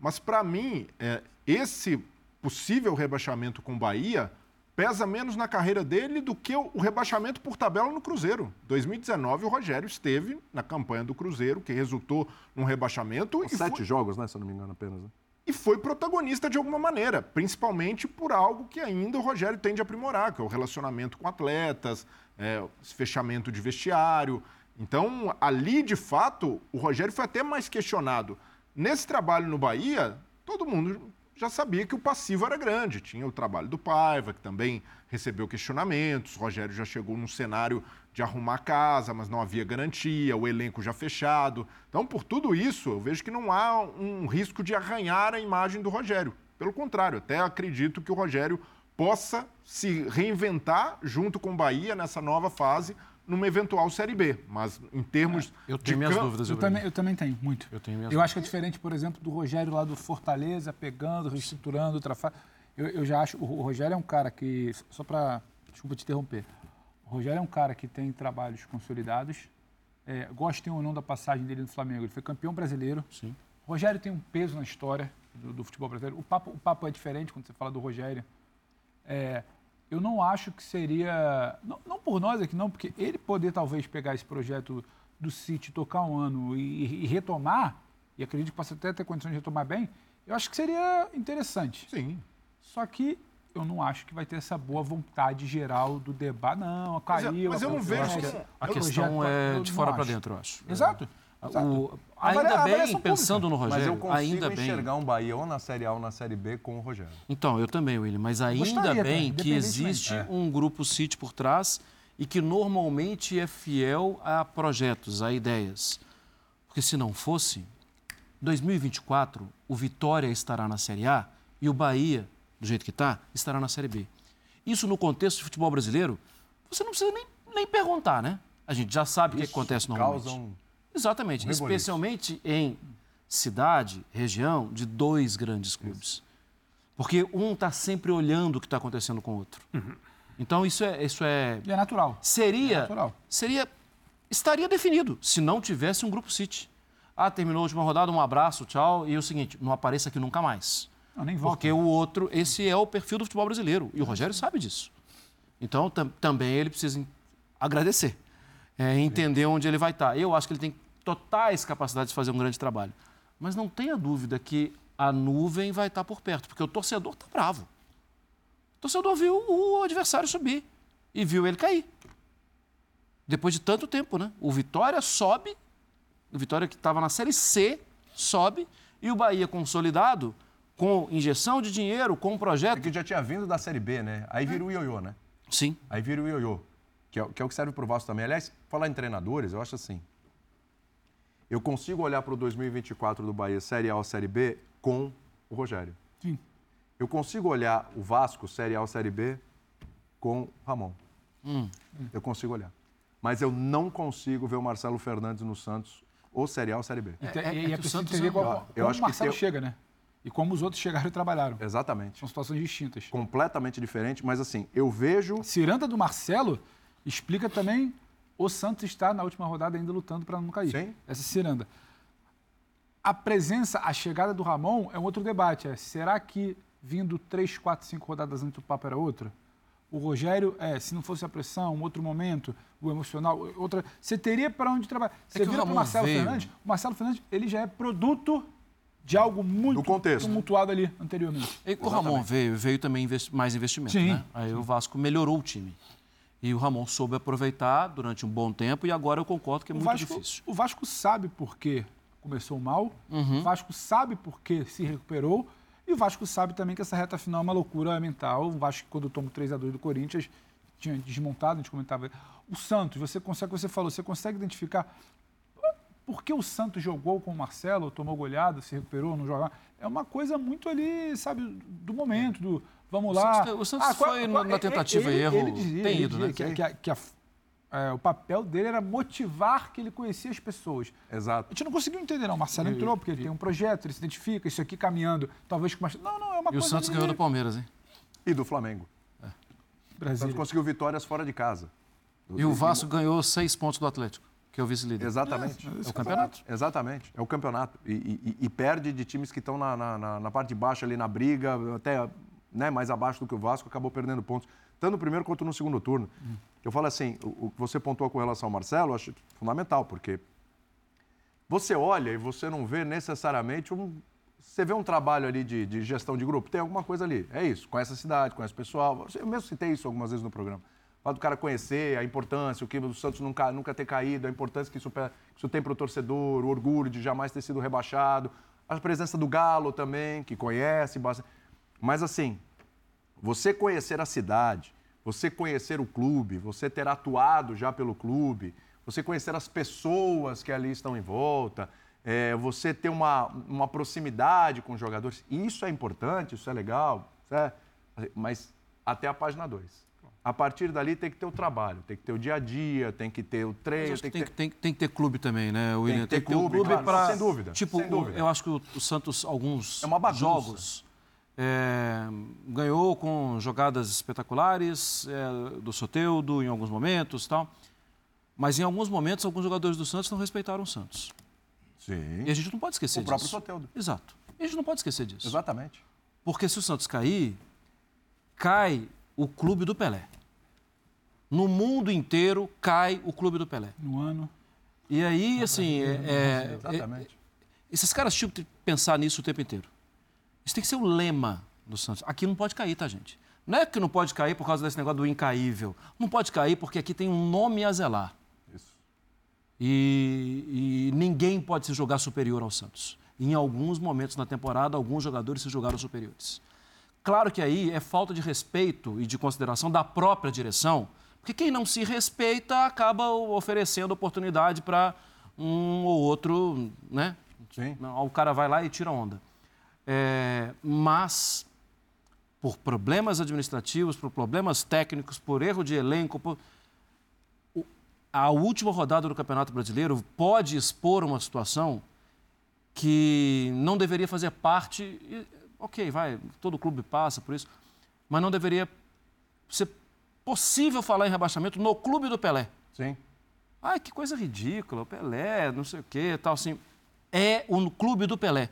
Mas, para mim, é, esse possível rebaixamento com o Bahia pesa menos na carreira dele do que o rebaixamento por tabela no Cruzeiro. 2019, o Rogério esteve na campanha do Cruzeiro, que resultou num rebaixamento. Sete foi- jogos, né? Se eu não me engano, apenas. Né? e foi protagonista de alguma maneira, principalmente por algo que ainda o Rogério tende a aprimorar, que é o relacionamento com atletas, é, esse fechamento de vestiário. Então, ali, de fato, o Rogério foi até mais questionado. Nesse trabalho no Bahia, todo mundo já sabia que o passivo era grande. Tinha o trabalho do Paiva, que também recebeu questionamentos. O Rogério já chegou num cenário de arrumar casa, mas não havia garantia, o elenco já fechado. Então, por tudo isso, eu vejo que não há um risco de arranhar a imagem do Rogério. Pelo contrário, até acredito que o Rogério possa se reinventar junto com o Bahia nessa nova fase numa eventual Série B. Mas em termos Eu de tenho minhas campo- dúvidas, Eu Ibrahim. também, eu também tenho, muito. Eu tenho minhas Eu acho que é diferente, por exemplo, do Rogério lá do Fortaleza, pegando, reestruturando, outra fa... eu, eu já acho. O Rogério é um cara que. Só para. Desculpa te interromper. O Rogério é um cara que tem trabalhos consolidados. É, gostem ou não da passagem dele no Flamengo. Ele foi campeão brasileiro. Sim. O Rogério tem um peso na história do, do futebol brasileiro. O papo, o papo é diferente quando você fala do Rogério. É, eu não acho que seria. Não, não por nós aqui, não, porque ele poder talvez pegar esse projeto do City, tocar um ano e, e retomar, e acredito que possa até ter condições de retomar bem, eu acho que seria interessante. Sim. Só que eu não acho que vai ter essa boa vontade geral do debate. Não, Mas eu- caiu. mas eu não vejo acho como- que A questão é eu de não fora para dentro, eu acho. Exato. exato. O- ainda bem, pensando no Mas eu Rogério, consigo ainda bem. enxergar um Bahia ou na Série A ou na Série B com o Rogério. Então, eu também, William, mas ainda Gostaria, bem que existe É. um grupo City por trás e que normalmente é fiel a projetos, a ideias. Porque se não fosse, 2024, o Vitória estará na Série A e o Bahia, do jeito que está, estará na Série B. Isso no contexto de futebol brasileiro, você não precisa nem, nem perguntar, né? A gente já sabe o que acontece normalmente. causa um- Exatamente, especialmente em cidade, região de dois grandes clubes. Porque um está sempre olhando o que está acontecendo com o outro. Então isso é, isso é E é natural. É seria natural. seria estaria definido se não tivesse um grupo City. Ah, terminou a última rodada, um abraço, tchau. E é o seguinte, não apareça aqui nunca mais. Não, nem volta. Porque o outro, esse é o perfil do futebol brasileiro. E o Rogério sabe disso. Então, tam- também ele precisa agradecer, é, entender onde ele vai estar. Eu acho que ele tem totais capacidades de fazer um grande trabalho. Mas não tenha dúvida que a nuvem vai estar por perto, porque o torcedor está bravo. O torcedor viu o adversário subir e viu ele cair. Depois de tanto tempo, né? O Vitória sobe, o Vitória que estava na Série C sobe, e o Bahia consolidado, com injeção de dinheiro, com um É projeto. que já tinha vindo da Série B, né? Aí vira o ioiô, né? Sim. Aí vira o ioiô, que é, o- que é o que serve pro Vasco também. Aliás, falar em treinadores, eu acho assim. Eu consigo olhar para o 2024 do Bahia, Série A ou Série B, com o Rogério. Sim. Eu consigo olhar o Vasco, Série A ou Série B, com o Ramon. Hum. Eu consigo olhar. Mas eu não consigo ver o Marcelo Fernandes no Santos, ou Série A ou Série B. E, te- É- é e que é o Santos é- qual, eu como acho o que Marcelo tem- chega, né? E como os outros chegaram e trabalharam. Exatamente. São situações distintas. Completamente diferente, mas assim, eu vejo. Ciranda do Marcelo explica também o Santos estar na última rodada ainda lutando para não cair. Sim. Essa ciranda. A presença, a chegada do Ramon é um outro debate. É, será que vindo três, quatro, cinco rodadas antes o papo era outro? O Rogério, é, se não fosse a pressão, um outro momro o emocional, outra. Você teria para onde trabalhar. Você que o vira para o Marcelo veio- Fernandes, o Marcelo Fernandes, ele já é produto de algo muito Do contexto. tumultuado ali anteriormente. E o Ramon veio, veio também investi- mais investimento, Sim. né? Aí o Vasco melhorou o time. E o Ramon soube aproveitar durante um bom tempo e agora eu concordo que é o muito Vasco, difícil. O Vasco sabe por que começou mal, Uhum. o Vasco sabe por que se recuperou, e o Vasco sabe também que essa reta final é uma loucura mental. O Vasco, quando toma o 3x2 do Corinthians, tinha desmontado, a gente comentava. O Santos, você consegue, você falou, você consegue identificar por que o Santos jogou com o Marcelo, tomou goleada, se recuperou, não joga? É uma coisa muito ali, sabe, do momento, do vamos O lá. Santos- o Santos foi no- na tentativa e erro, tem ido, né? Que, que a- que a- é, o papel dele era motivar que ele conhecia as pessoas. Exato. A gente não conseguiu entender, não. O Marcelo entrou porque ele tem um projeto, ele se identifica, isso aqui caminhando, talvez com mais. Não, não, é uma E o coisa. Santos ali- ganhou do Palmeiras, hein? E do Flamengo. O Brasil. Santos conseguiu vitórias fora de casa. E o Vasco ganhou seis pontos do Atlético, que é o vice-líder. Exatamente. É o campeonato. Exatamente. É o campeonato. E, e- e perde de times que estão na- na- na parte de baixo ali na briga, até né, mais abaixo do que o Vasco, acabou perdendo pontos, tanto no primeiro quanto no segundo turno. Eu falo assim, o, o que você pontuou com relação ao Marcelo, eu acho fundamental, porque você olha e você não vê necessariamente um. Você vê um trabalho ali de, de gestão de grupo, tem alguma coisa ali. É isso, conhece a cidade, conhece o pessoal. Eu mesmo citei isso algumas vezes no programa. Fala do cara conhecer a importância, o que o Santos nunca, nunca ter caído, a importância que isso, que isso tem para o torcedor, o orgulho de jamais ter sido rebaixado, a presença do Galo também, que conhece bastante. Mas assim, você conhecer a cidade, você conhecer o clube, você ter atuado já pelo clube, você conhecer as pessoas que ali estão em volta, é, você ter uma, uma proximidade com os jogadores, isso é importante, isso é legal, certo? mas até a página 2. A partir dali tem que ter o trabalho, tem que ter o dia a dia, tem que ter o treino. Tem que, tem, ter... tem, tem, que ter clube também, né, William? Tem que ter, tem clube, clube claro, sem dúvida. Tipo, sem dúvida. eu acho que o, Santos, alguns é jogos, é, ganhou com jogadas espetaculares é, do Soteudo em alguns momentos tal. Mas em alguns momentos, alguns jogadores do Santos não respeitaram o Santos. Sim. E a gente não pode esquecer o disso. O próprio Soteudo. Exato. E a gente não pode esquecer disso. Exatamente. Porque se o Santos cair, cai o clube do Pelé. No mundo inteiro cai o clube do Pelé. No ano. E aí, assim, é, é, Exatamente. É, esses caras tinham que pensar nisso o tempo inteiro. Isso tem que ser o lema do Santos. Aqui não pode cair, tá, gente? Não é que não pode cair por causa desse negócio do incaível. Não pode cair porque aqui tem um nome a zelar. Isso. E, e ninguém pode se jogar superior ao Santos. Em alguns momentos na temporada, alguns jogadores se jogaram superiores. Claro que aí é falta de respeito e de consideração da própria direção, porque quem não se respeita acaba oferecendo oportunidade para um ou outro, né? Sim. O cara vai lá e tira onda. É, mas, por problemas administrativos, por problemas técnicos, por erro de elenco, por... a última rodada do Campeonato Brasileiro pode expor uma situação que não deveria fazer parte. Ok, vai, todo clube passa por isso, mas não deveria ser possível falar em rebaixamento no clube do Pelé. Sim. Ai, que coisa ridícula, o Pelé, não sei o quê, tal assim. É o clube do Pelé.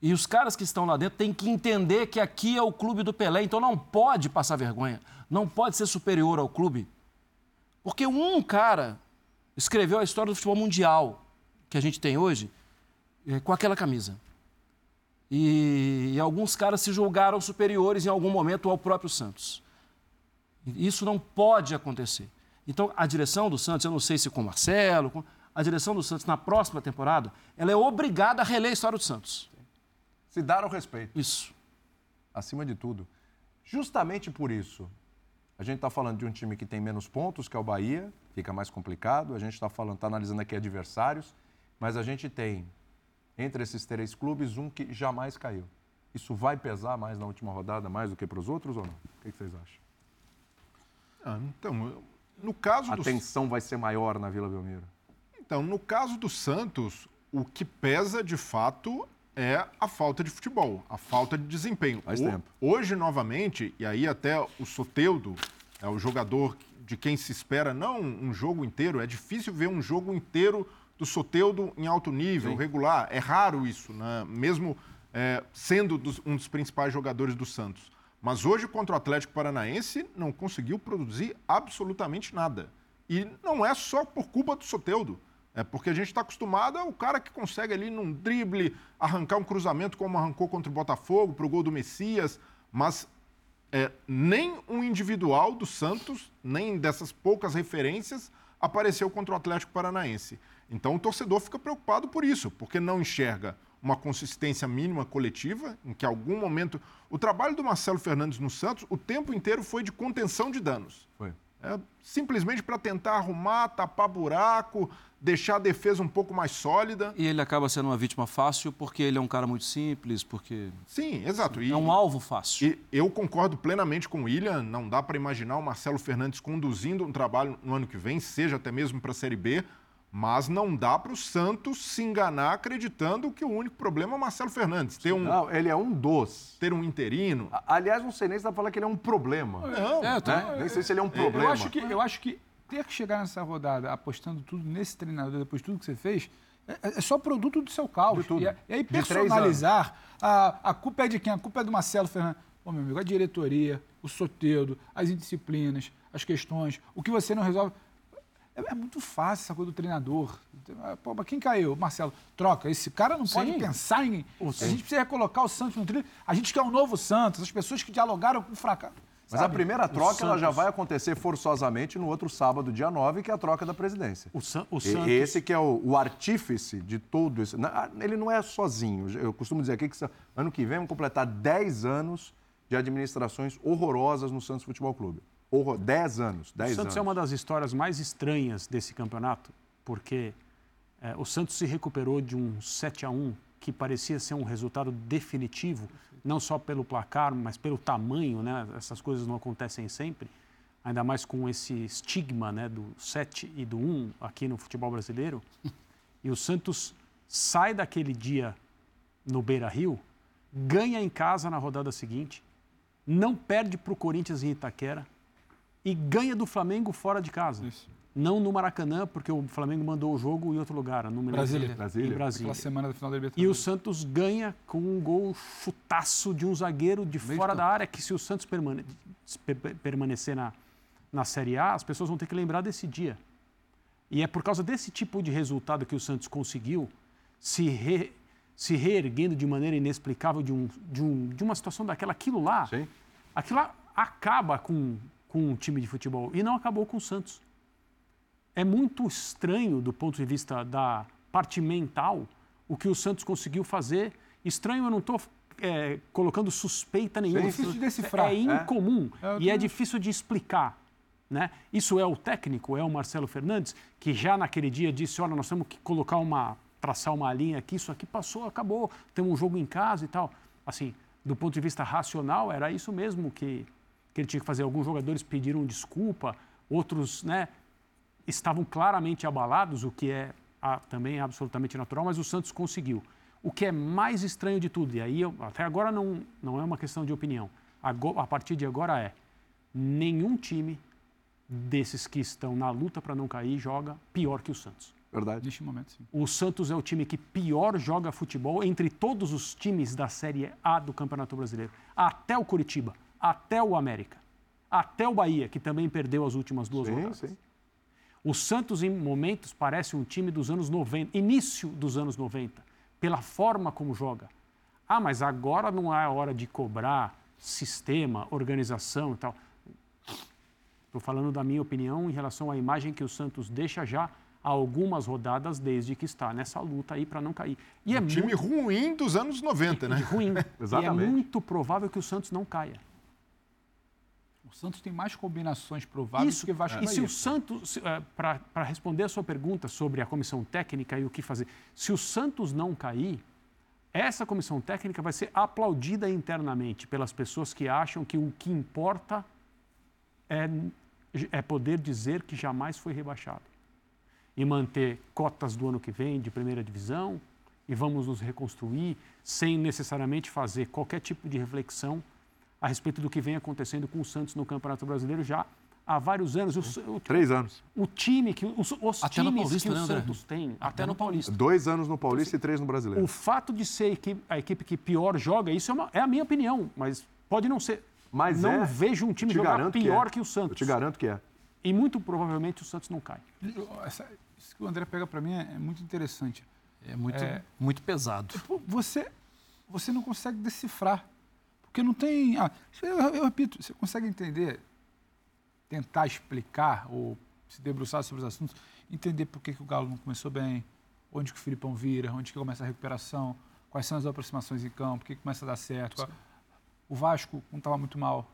E os caras que estão lá dentro têm que entender que aqui é o clube do Pelé, então não pode passar vergonha, não pode ser superior ao clube. Porque um cara escreveu a história do futebol mundial que a gente tem hoje é, com aquela camisa. E, e alguns caras se julgaram superiores em algum momento ao próprio Santos. Isso não pode acontecer. Então, a direção do Santos, eu não sei se com o Marcelo, com... a direção do Santos, na próxima temporada, ela é obrigada a reler a história do Santos. Se dar o respeito. Isso. Acima de tudo. Justamente por isso, a gente está falando de um time que tem menos pontos, que é o Bahia, fica mais complicado. A gente está falando, está analisando aqui adversários, mas a gente tem, entre esses três clubes, um que jamais caiu. Isso vai pesar mais na última rodada, mais do que para os outros ou não? O que vocês acham? Ah, então, no caso A do... tensão vai ser maior na Vila Belmiro. Então, no caso do Santos, o que pesa de fato é a falta de futebol, a falta de desempenho. Faz o, tempo. Hoje, novamente, e aí até o Soteudo é o jogador de quem se espera não um jogo inteiro, é difícil ver um jogo inteiro do Soteudo em alto nível, Sim. regular. É raro isso, né? mesmo é, sendo dos- um dos principais jogadores do Santos. Mas hoje, contra o Atlético Paranaense, não conseguiu produzir absolutamente nada. E não é só por culpa do Soteudo. É porque a gente está acostumado ao cara que consegue ali num drible arrancar um cruzamento como arrancou contra o Botafogo para o gol do Messias, mas é, nem um individual do Santos, nem dessas poucas referências, apareceu contra o Atlético Paranaense. Então o torcedor fica preocupado por isso, porque não enxerga uma consistência mínima coletiva, em que algum momento. O trabalho do Marcelo Fernandes no Santos o tempo inteiro foi de contenção de danos. Foi. É, simplesmente para tentar arrumar, tapar buraco, deixar a defesa um pouco mais sólida. E ele acaba sendo uma vítima fácil porque ele é um cara muito simples, porque Sim, exato. E- é um alvo fácil. E eu concordo plenamente com o William, não dá para imaginar o Marcelo Fernandes conduzindo um trabalho no ano que vem, seja até mesmo para a Série B, mas não dá para o Santos se enganar acreditando que o único problema é o Marcelo Fernandes. Ter um, Não, ele é um dos. ter um interino. A- Aliás, não sei nem se dá pra falar que ele é um problema. Não, É, tá. né? Nem sei se ele é um problema. Eu acho, que, eu acho que ter que chegar nessa rodada apostando tudo nesse treinador, depois de tudo que você fez, é, é só produto do seu caos. E, aí- e aí personalizar, a, a culpa é de quem? A culpa é do Marcelo Fernandes. Ô, meu amigo, a diretoria, o soteudo, as indisciplinas, as questões, o que você não resolve. É, é muito fácil essa coisa do treinador. Pô, mas quem caiu? Marcelo, troca. Esse cara não pode pensar em. A gente precisa colocar o Santos no trilho. A gente quer um novo Santos, as pessoas que dialogaram com o fracasso. Mas a primeira troca ela já vai acontecer forçosamente no outro sábado, dia 9, que é a troca da presidência. O, San, o E- Santos. Esse que é o, o artífice de tudo isso. Ele não é sozinho. Eu costumo dizer aqui que ano que vem vamos completar 10 anos de administrações horrorosas no Santos Futebol Clube. Horror, 10 anos. 10 O Santos anos. é uma das histórias mais estranhas desse campeonato, porque eh, o Santos se recuperou de um 7 a 1 que parecia ser um resultado definitivo, não só pelo placar, mas pelo tamanho, né? Essas coisas não acontecem sempre, ainda mais com esse estigma, né, do 7 e do 1 aqui no futebol brasileiro. E o Santos sai daquele dia no Beira-Rio, ganha em casa na rodada seguinte, não perde para o Corinthians em Itaquera e ganha do Flamengo fora de casa. Não no Maracanã, porque o Flamengo mandou o jogo em outro lugar, lembro. Brasília. Brasília. Em Brasília. Aquela semana da final da E Libertadores. o Santos ganha com um gol chutaço de um zagueiro de fora da área, que se o Santos permane- per- per- permanecer na, na Série A, as pessoas vão ter que lembrar desse dia. E é por causa desse tipo de resultado que o Santos conseguiu se, re- se reerguendo de maneira inexplicável de, um, de, um, de uma situação daquela. Aquilo lá, Sim. aquilo lá acaba com, com um time de futebol e não acabou com o Santos. É muito estranho do ponto de vista da parte mental o que o Santos conseguiu fazer. Estranho, eu não estou colocando suspeita nenhuma. É difícil de decifrar. É incomum É, e é difícil de explicar. Né? Isso é o técnico, é o Marcelo Fernandes, que já naquele dia disse: olha, nós temos que colocar uma, traçar uma linha aqui, isso aqui passou, acabou, temos um jogo em casa e tal. Assim, do ponto de vista racional, era isso mesmo que, que ele tinha que fazer. Alguns jogadores pediram desculpa, outros né, estavam claramente abalados, o que é ah, também absolutamente natural, mas o Santos conseguiu. O que é mais estranho de tudo, e aí eu- até agora não, não é uma questão de opinião, Ago- a partir de agora é: nenhum time desses que estão na luta para não cair joga pior que o Santos. Verdade. Neste momento, sim. O Santos é o time que pior joga futebol entre todos os times da Série A do Campeonato Brasileiro. Até o Curitiba, até o América, até o Bahia, que também perdeu as últimas duas Sim, rodadas. sim. O Santos, em momentos, parece um time dos anos 90, início dos anos 90, pela forma como joga. Ah, mas agora não é hora de cobrar sistema, organização e tal. Estou falando da minha opinião em relação à imagem que o Santos deixa já há algumas rodadas desde que está nessa luta aí para não cair. E é Time muito ruim dos anos 90, né? ruim. e é Exatamente. muito provável que o Santos não caia. O Santos tem mais combinações prováveis Isso, que Vasco e e se o Santos, para responder a sua pergunta sobre a comissão técnica e o que fazer, se o Santos não cair, essa comissão técnica vai ser aplaudida internamente pelas pessoas que acham que o que importa é, é poder dizer que jamais foi rebaixado. E manter cotas do ano que vem de primeira divisão, e vamos nos reconstruir, sem necessariamente fazer qualquer tipo de reflexão a respeito do que vem acontecendo com o Santos no Campeonato Brasileiro já há vários anos. O, o- Três anos. o time que os, os Até times Paulista, que né, o André? Santos tem, até, no no Paulista. Dois anos no Paulista e três no Brasileiro. O fato de ser a equipe, a equipe que pior joga, isso é, uma- é a minha opinião, mas pode não ser. Mas não é. vejo um time jogar pior é. que, o Santos. Eu te garanto que é. E muito provavelmente o Santos não cai. Essa- isso que o André pega para mim é, é muito interessante. É muito, É. muito pesado. Você, você não consegue decifrar. Porque não tem. ah, eu, eu repito, você consegue entender, tentar explicar ou se debruçar sobre os assuntos, entender por que, que o Galo não começou bem, onde que o Filipão vira, onde que começa a recuperação, quais são as aproximações em campo, o que, começa a dar certo. qual- O Vasco não estava muito mal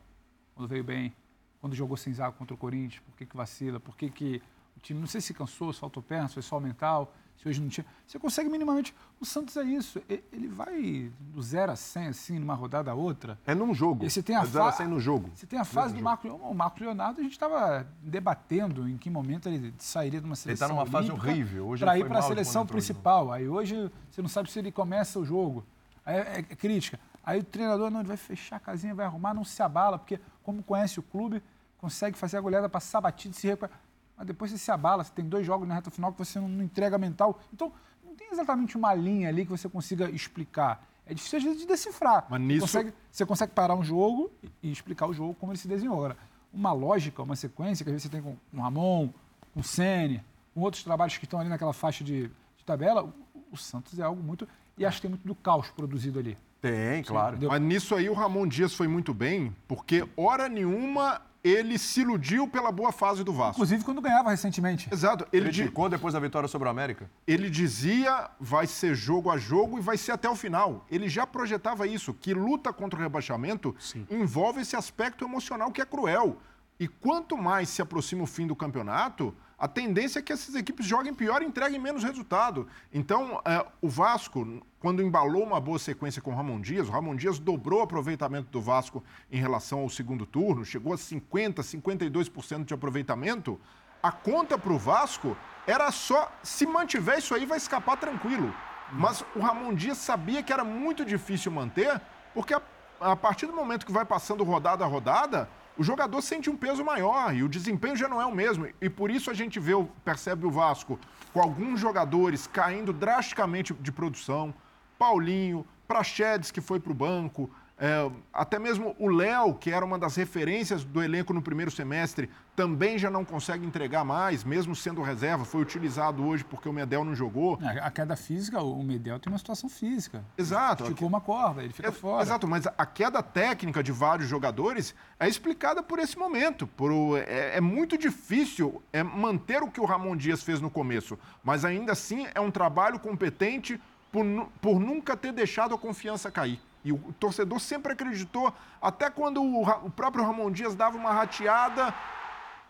quando veio bem, quando jogou sem zaga contra o Corinthians, por que, que vacila, por que, que o time, não sei se cansou, se faltou perna, se foi só mental, se hoje não tinha. Você consegue minimamente. O Santos é isso, ele vai do 0 a 100, assim, numa rodada a outra. É num jogo. E você tem a É zero a fa- cem no jogo. Você tem a fase do jogo. Marco Leonardo. O Marco Leonardo, a gente estava debatendo em que momento ele sairia de uma Ele seleção. está numa fase horrível. Hoje para ele ir para a seleção principal. Aí hoje você não sabe se ele começa o jogo. Aí é, é crítica. Aí o treinador não, ele vai fechar a casinha, vai arrumar, não se abala, porque como conhece o clube, consegue fazer a goleada passar batido e se recuperar. Mas depois você se abala, você tem dois jogos na reta final que você não, entrega mental. Então, não tem exatamente uma linha ali que você consiga explicar. é difícil às vezes de decifrar. Mas nisso- Você, consegue, você consegue parar um jogo e- e explicar o jogo como ele se desenhou. Agora, uma lógica, uma sequência que às vezes você tem com o Ramon, com o Sene, com outros trabalhos que estão ali naquela faixa de, de tabela, o, o Santos é algo muito. E acho que tem muito do caos produzido ali. Tem, claro. Entendeu? Mas nisso aí o Ramon Dias foi muito bem, porque hora nenhuma ele se iludiu pela boa fase do Vasco. Inclusive quando ganhava recentemente. Exato. Ele, Criticou depois da vitória sobre o América? ele dizia vai ser jogo a jogo e vai ser até o final. Ele já projetava isso, que luta contra o rebaixamento envolve esse aspecto emocional que é cruel. E quanto mais se aproxima o fim do campeonato, a tendência é que essas equipes joguem pior e entreguem menos resultado. Então, é, o Vasco, quando embalou uma boa sequência com o Ramon Dias, o Ramon Dias dobrou o aproveitamento do Vasco em relação ao segundo turno, chegou a 50%, 52% de aproveitamento. A conta para o Vasco era só, se mantiver isso aí, vai escapar tranquilo. Mas o Ramon Dias sabia que era muito difícil manter, porque a, a partir do momento que vai passando rodada a rodada, o jogador sente um peso maior e o desempenho já não é o mesmo. E por isso a gente vê, percebe o Vasco com alguns jogadores caindo drasticamente de produção. Paulinho, Praxedes, que foi para o banco, é, até mesmo o Léo, que era uma das referências do elenco no primeiro semestre, também já não consegue entregar mais, mesmo sendo reserva. Foi utilizado hoje porque o Medel não jogou. A a queda física, o Medel tem uma situação física. Exato. Esticou uma corda, ele fica É, fora. Exato, mas a queda técnica de vários jogadores é explicada por esse momento. Por, é, é muito difícil é, manter o que o Ramon Dias fez no começo, mas ainda assim é um trabalho competente por, por nunca ter deixado a confiança cair. E o torcedor sempre acreditou, até quando o, próprio Ramon Dias dava uma rateada,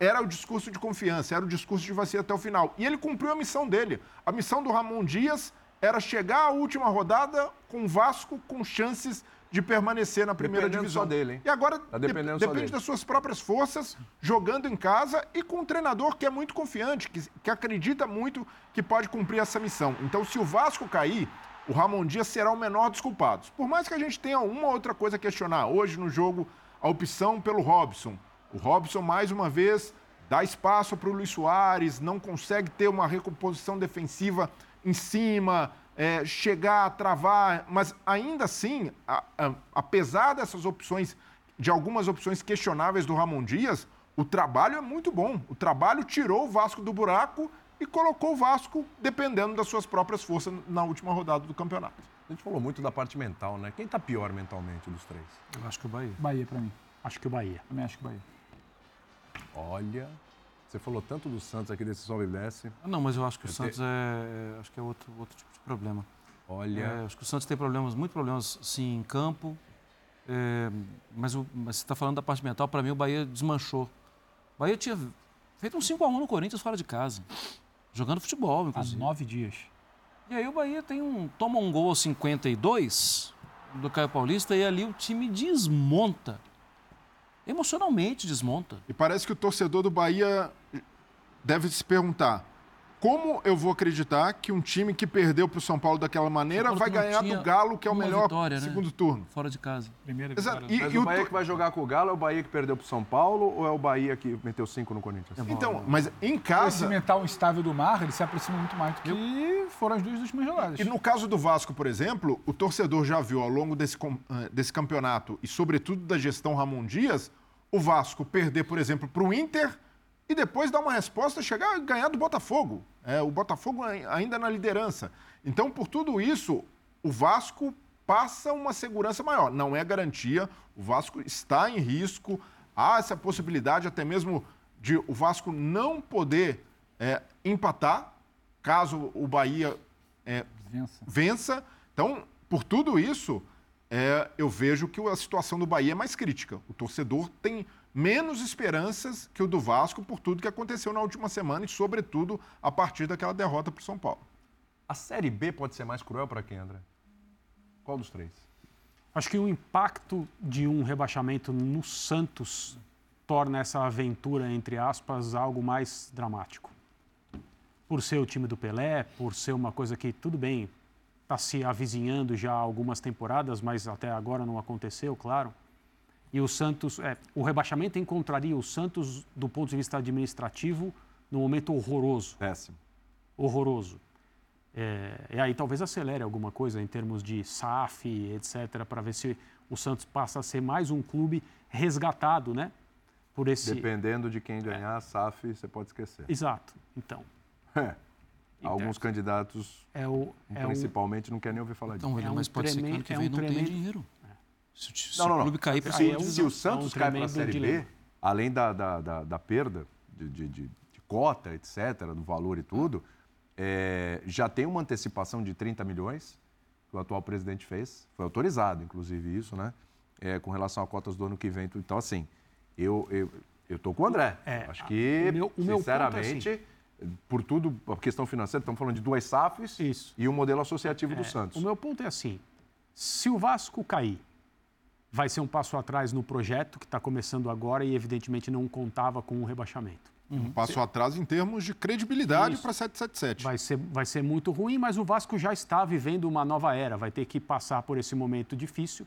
era o discurso de confiança, era o discurso de vai ser até o final. E ele cumpriu a missão dele. A missão do Ramon Dias era chegar à última rodada com o Vasco com chances de permanecer na primeira Dependendo divisão. só dele, hein? E agora Tá de- dependendo só depende dele. das suas próprias forças, jogando em casa e com um treinador que é muito confiante, que, que acredita muito que pode cumprir essa missão. Então, se o Vasco cair, o Ramon Dias será o menor dos culpados. Por mais que a gente tenha uma outra coisa a questionar, hoje no jogo, a opção pelo Robson. O Robson, mais uma vez, dá espaço para o Luiz Soares, não consegue ter uma recomposição defensiva em cima, é, chegar a travar, mas ainda assim, a- a- apesar dessas opções, de algumas opções questionáveis do Ramon Dias, o trabalho é muito bom. O trabalho tirou o Vasco do buraco e colocou o Vasco dependendo das suas próprias forças na última rodada do campeonato. A gente falou muito da parte mental, né? Quem tá pior mentalmente dos três? Eu acho que o Bahia. Bahia pra mim. Acho que o Bahia. Também acho que Bahia. Olha, você falou tanto do Santos aqui desse sobe e desce. Ah, Não, mas eu acho que o Santos é, é- acho que é outro, outro tipo de problema. Olha, É, acho que o Santos tem problemas, muito problemas, sim, em campo. É, mas, o, mas você está falando da parte mental, para mim o Bahia desmanchou. O Bahia tinha feito um 5x1 no Corinthians fora de casa. Jogando futebol, Há inclusive. nove dias. E aí o Bahia tem um, toma um gol aos 52 do Caio Paulista e ali o time desmonta. Emocionalmente desmonta. E parece que o torcedor do Bahia deve se perguntar: como eu vou acreditar que um time que perdeu para o São Paulo daquela maneira vai ganhar do Galo, que é o melhor vitória, né? segundo turno? Fora de casa. Primeira Exato. vitória. E, mas e o o Bahia to- que vai jogar com o Galo é o Bahia que perdeu pro São Paulo ou é o Bahia que meteu cinco no Corinthians? Então, mas em Esse casa. mental instável do Mar, ele se aproxima muito mais do que foram as duas últimas rodadas. E no caso do Vasco, por exemplo, o torcedor já viu ao longo desse, com- eh, desse campeonato e, sobretudo, da gestão Ramon Dias, o Vasco perder, por exemplo, para o Inter e depois dar uma resposta, chegar a ganhar do Botafogo. É, o Botafogo ai- ainda na liderança. Então, por tudo isso, o Vasco passa uma segurança maior. Não é garantia, o Vasco está em risco, há essa possibilidade até mesmo de o Vasco não poder é, empatar, caso o Bahia é, Vença. vença. Então, por tudo isso, é, eu vejo que a situação do Bahia é mais crítica. O torcedor tem menos esperanças que o do Vasco por tudo que aconteceu na última semana e, sobretudo, a partir daquela derrota para o São Paulo. A Série B pode ser mais cruel para quem, André? Qual dos três? Acho que o impacto de um rebaixamento no Santos torna essa aventura, entre aspas, algo mais dramático. Por ser o time do Pelé, por ser uma coisa que, tudo bem, está se avizinhando já há algumas temporadas, mas até agora não aconteceu, claro. E o Santos, é, o rebaixamento encontraria o Santos, do ponto de vista administrativo, num momento horroroso Péssimo. horroroso. É, e aí talvez acelere alguma coisa em termos de SAF, etc., para ver se o Santos passa a ser mais um clube resgatado, né? Por esse. Dependendo de quem ganhar a SAF, você pode esquecer. Exato. Então. É. Alguns candidatos, É o. É um, principalmente, não querem nem ouvir falar disso. Então, William, um mas pode ser que ano que é vem um não tenha tremendo- dinheiro. Se, o- se Não, não, o não. clube cair para Se, é um- se o é um Santos cai para a Série B, dilema. além da, da, da, da perda de, de, de- de cota, etc., do valor e tudo, é, já tem uma antecipação de 30 milhões que o atual presidente fez. Foi autorizado, inclusive, isso, né? É, com relação a cotas do ano que vem. Então, assim, eu eu eu tô com o André. É, Acho que, o meu- o meu é sinceramente, por tudo, a questão financeira, estamos falando de duas SAFs Isso. e o modelo associativo do É, Santos. O meu ponto é assim: se o Vasco cair, vai ser um passo atrás no projeto que está começando agora e, evidentemente, não contava com o rebaixamento. Um passo atrás em termos de credibilidade para 777. Vai ser, vai ser muito ruim, mas o Vasco já está vivendo uma nova era, vai ter que passar por esse momento difícil.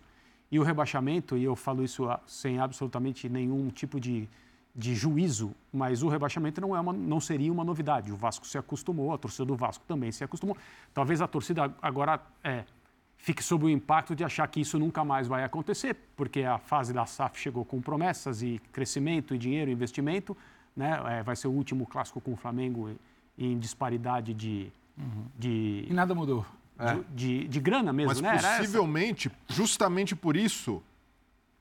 E o rebaixamento, e eu falo isso ah, sem absolutamente nenhum tipo de, de juízo, mas o rebaixamento não, é uma, não seria uma novidade. O Vasco se acostumou, a torcida do Vasco também se acostumou. Talvez a torcida agora é, fique sob o impacto de achar que isso nunca mais vai acontecer, porque a fase da SAF chegou com promessas e crescimento e dinheiro, investimento. Né? É, vai ser o último clássico com o Flamengo em disparidade de, de, E nada mudou. de, de- de grana mesmo, Mas né? Possivelmente, justamente por isso,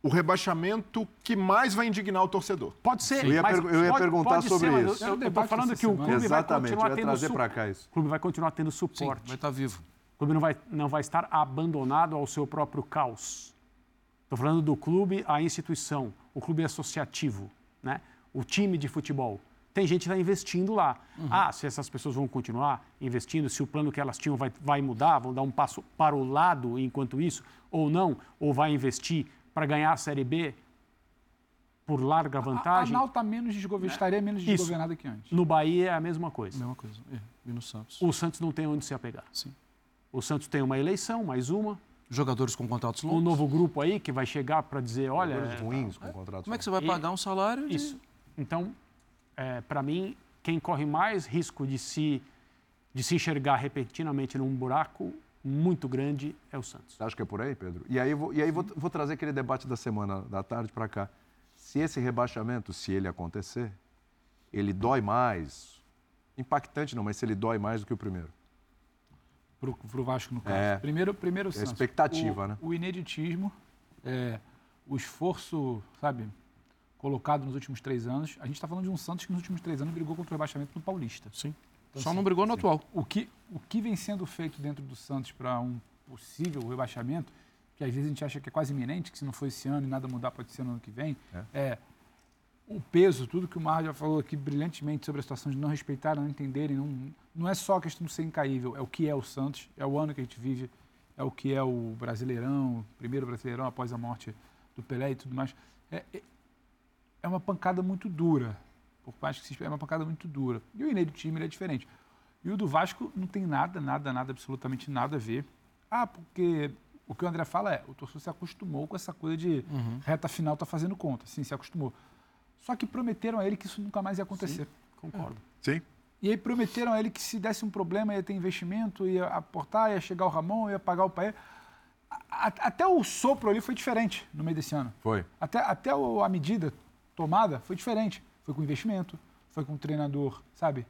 o rebaixamento que mais vai indignar o torcedor. Pode ser, Eu ia mas eu ia pode- perguntar pode ser, sobre eu- isso. Eu, estou falando que o clube Exatamente, vai continuar tendo trazer su- pra cá isso. O clube vai continuar tendo Sim, suporte. vai estar vivo. O clube não vai, não vai estar abandonado ao seu próprio caos. Estou falando do clube, a instituição, o clube associativo, né? o time de futebol. Tem gente que está investindo lá. Ah, se essas pessoas vão continuar investindo, se o plano que elas tinham vai, vai mudar, vão dar um passo para o lado enquanto isso, ou não, ou vai investir para ganhar a Série B por larga A, a vantagem. Nau tá menos desgovernada, estaria menos Isso. desgovernada que antes. No Bahia é a mesma coisa. Mesma coisa. É, e no Santos. O Santos não tem onde se apegar. Sim. O Santos tem uma eleição, mais uma, Jogadores com contratos longos. um novo grupo aí que vai chegar para dizer, olha, Jogadores ruins com contratos. Como é que você vai E- pagar um salário de... isso. Então, para mim, quem corre mais risco de se de se enxergar repentinamente num buraco muito grande é o Santos. Você acha que é por aí, Pedro? E aí, vou, e aí vou, vou trazer aquele debate da semana, da tarde para cá. Se esse rebaixamento, se ele acontecer, ele dói mais, impactante não, mas se ele dói mais do que o primeiro. Pro, pro Vasco, no caso. É. Primeiro, primeiro o Santos. expectativa, o, né? O ineditismo, é, o esforço, sabe, colocado nos últimos três anos. A gente está falando de um Santos que nos últimos três anos brigou contra o rebaixamento no Paulista. Sim. Então, Só assim, não brigou no atual. o que, o que vem sendo feito dentro do Santos para um possível rebaixamento, que às vezes a gente acha que é quase iminente, que se não for esse ano e nada mudar, pode ser no ano que vem, é, o peso, tudo que o Mar já falou aqui brilhantemente sobre a situação de não respeitar, não entenderem, não, não é só a questão de ser incaível, é o que é o Santos, é o ano que a gente vive, é o que é o Brasileirão, o primeiro Brasileirão após a morte do Pelé e tudo mais. É, é, é uma pancada muito dura, por mais que se espere, é uma pancada muito dura. E o inédito time ele é diferente. E o do Vasco não tem nada, nada, nada, absolutamente nada a ver. Ah, porque o que o André fala é, o torcedor se acostumou com essa coisa de reta final tá fazendo conta. Sim, se acostumou. Só que prometeram a ele que isso nunca mais ia acontecer. Concordo. Sim. E aí prometeram a ele que se desse um problema ia ter investimento, ia aportar, ia chegar o Ramon, ia pagar o pai. Até o sopro ali foi diferente no meio desse ano. Foi. Até, até a medida tomada foi diferente. Foi com investimento, foi com um treinador, sabe?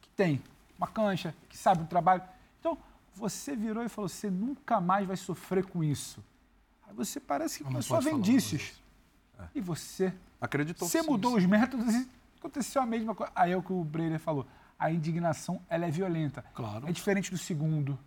Que tem uma cancha, que sabe o trabalho. Então, você virou e falou: você nunca mais vai sofrer com isso. Aí você parece que Não começou a indícios. E você Acreditou. você mudou os métodos e aconteceu a mesma coisa. Aí é o que o Breyer falou. A indignação, ela é violenta. Claro. É diferente do segundo,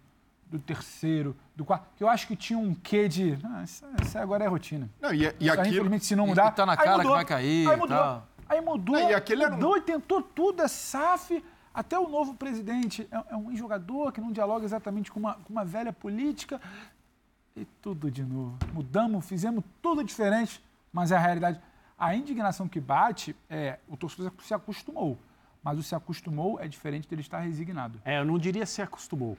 do terceiro, do quarto. Que eu acho que tinha um quê de... Ah, isso, isso agora é rotina. Não, e, e Isso aí, aquilo, infelizmente, se não E- mudar... e tá na cara que mudou. vai cair Aí e mudou. tal. Aí mudou, Não, e aquele era um- mudou e tentou tudo. É SAF, até o novo presidente é, é um jogador que não dialoga exatamente com uma, com uma velha política. E tudo de novo. Mudamos, fizemos tudo diferente, mas é a realidade. A indignação que bate é o torcedor se acostumou. Mas o se acostumou é diferente dele estar resignado. É, eu não diria se acostumou.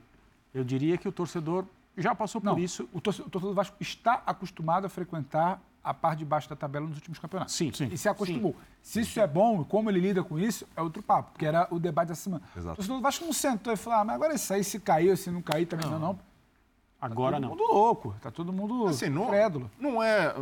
Eu diria que o torcedor já passou por Não, isso. o torce- o torcedor do Vasco está acostumado a frequentar a parte de baixo da tabela nos últimos campeonatos. Sim, sim. E se acostumou. Se isso é bom, como ele lida com isso, é outro papo, porque era o debate da semana. Exato. O torcedor do Vasco não sentou e falou, ah, mas agora isso aí, se caiu, se não cair, também não, não. Agora todo não. mundo louco, tá todo mundo Assim, não, crédulo. não é.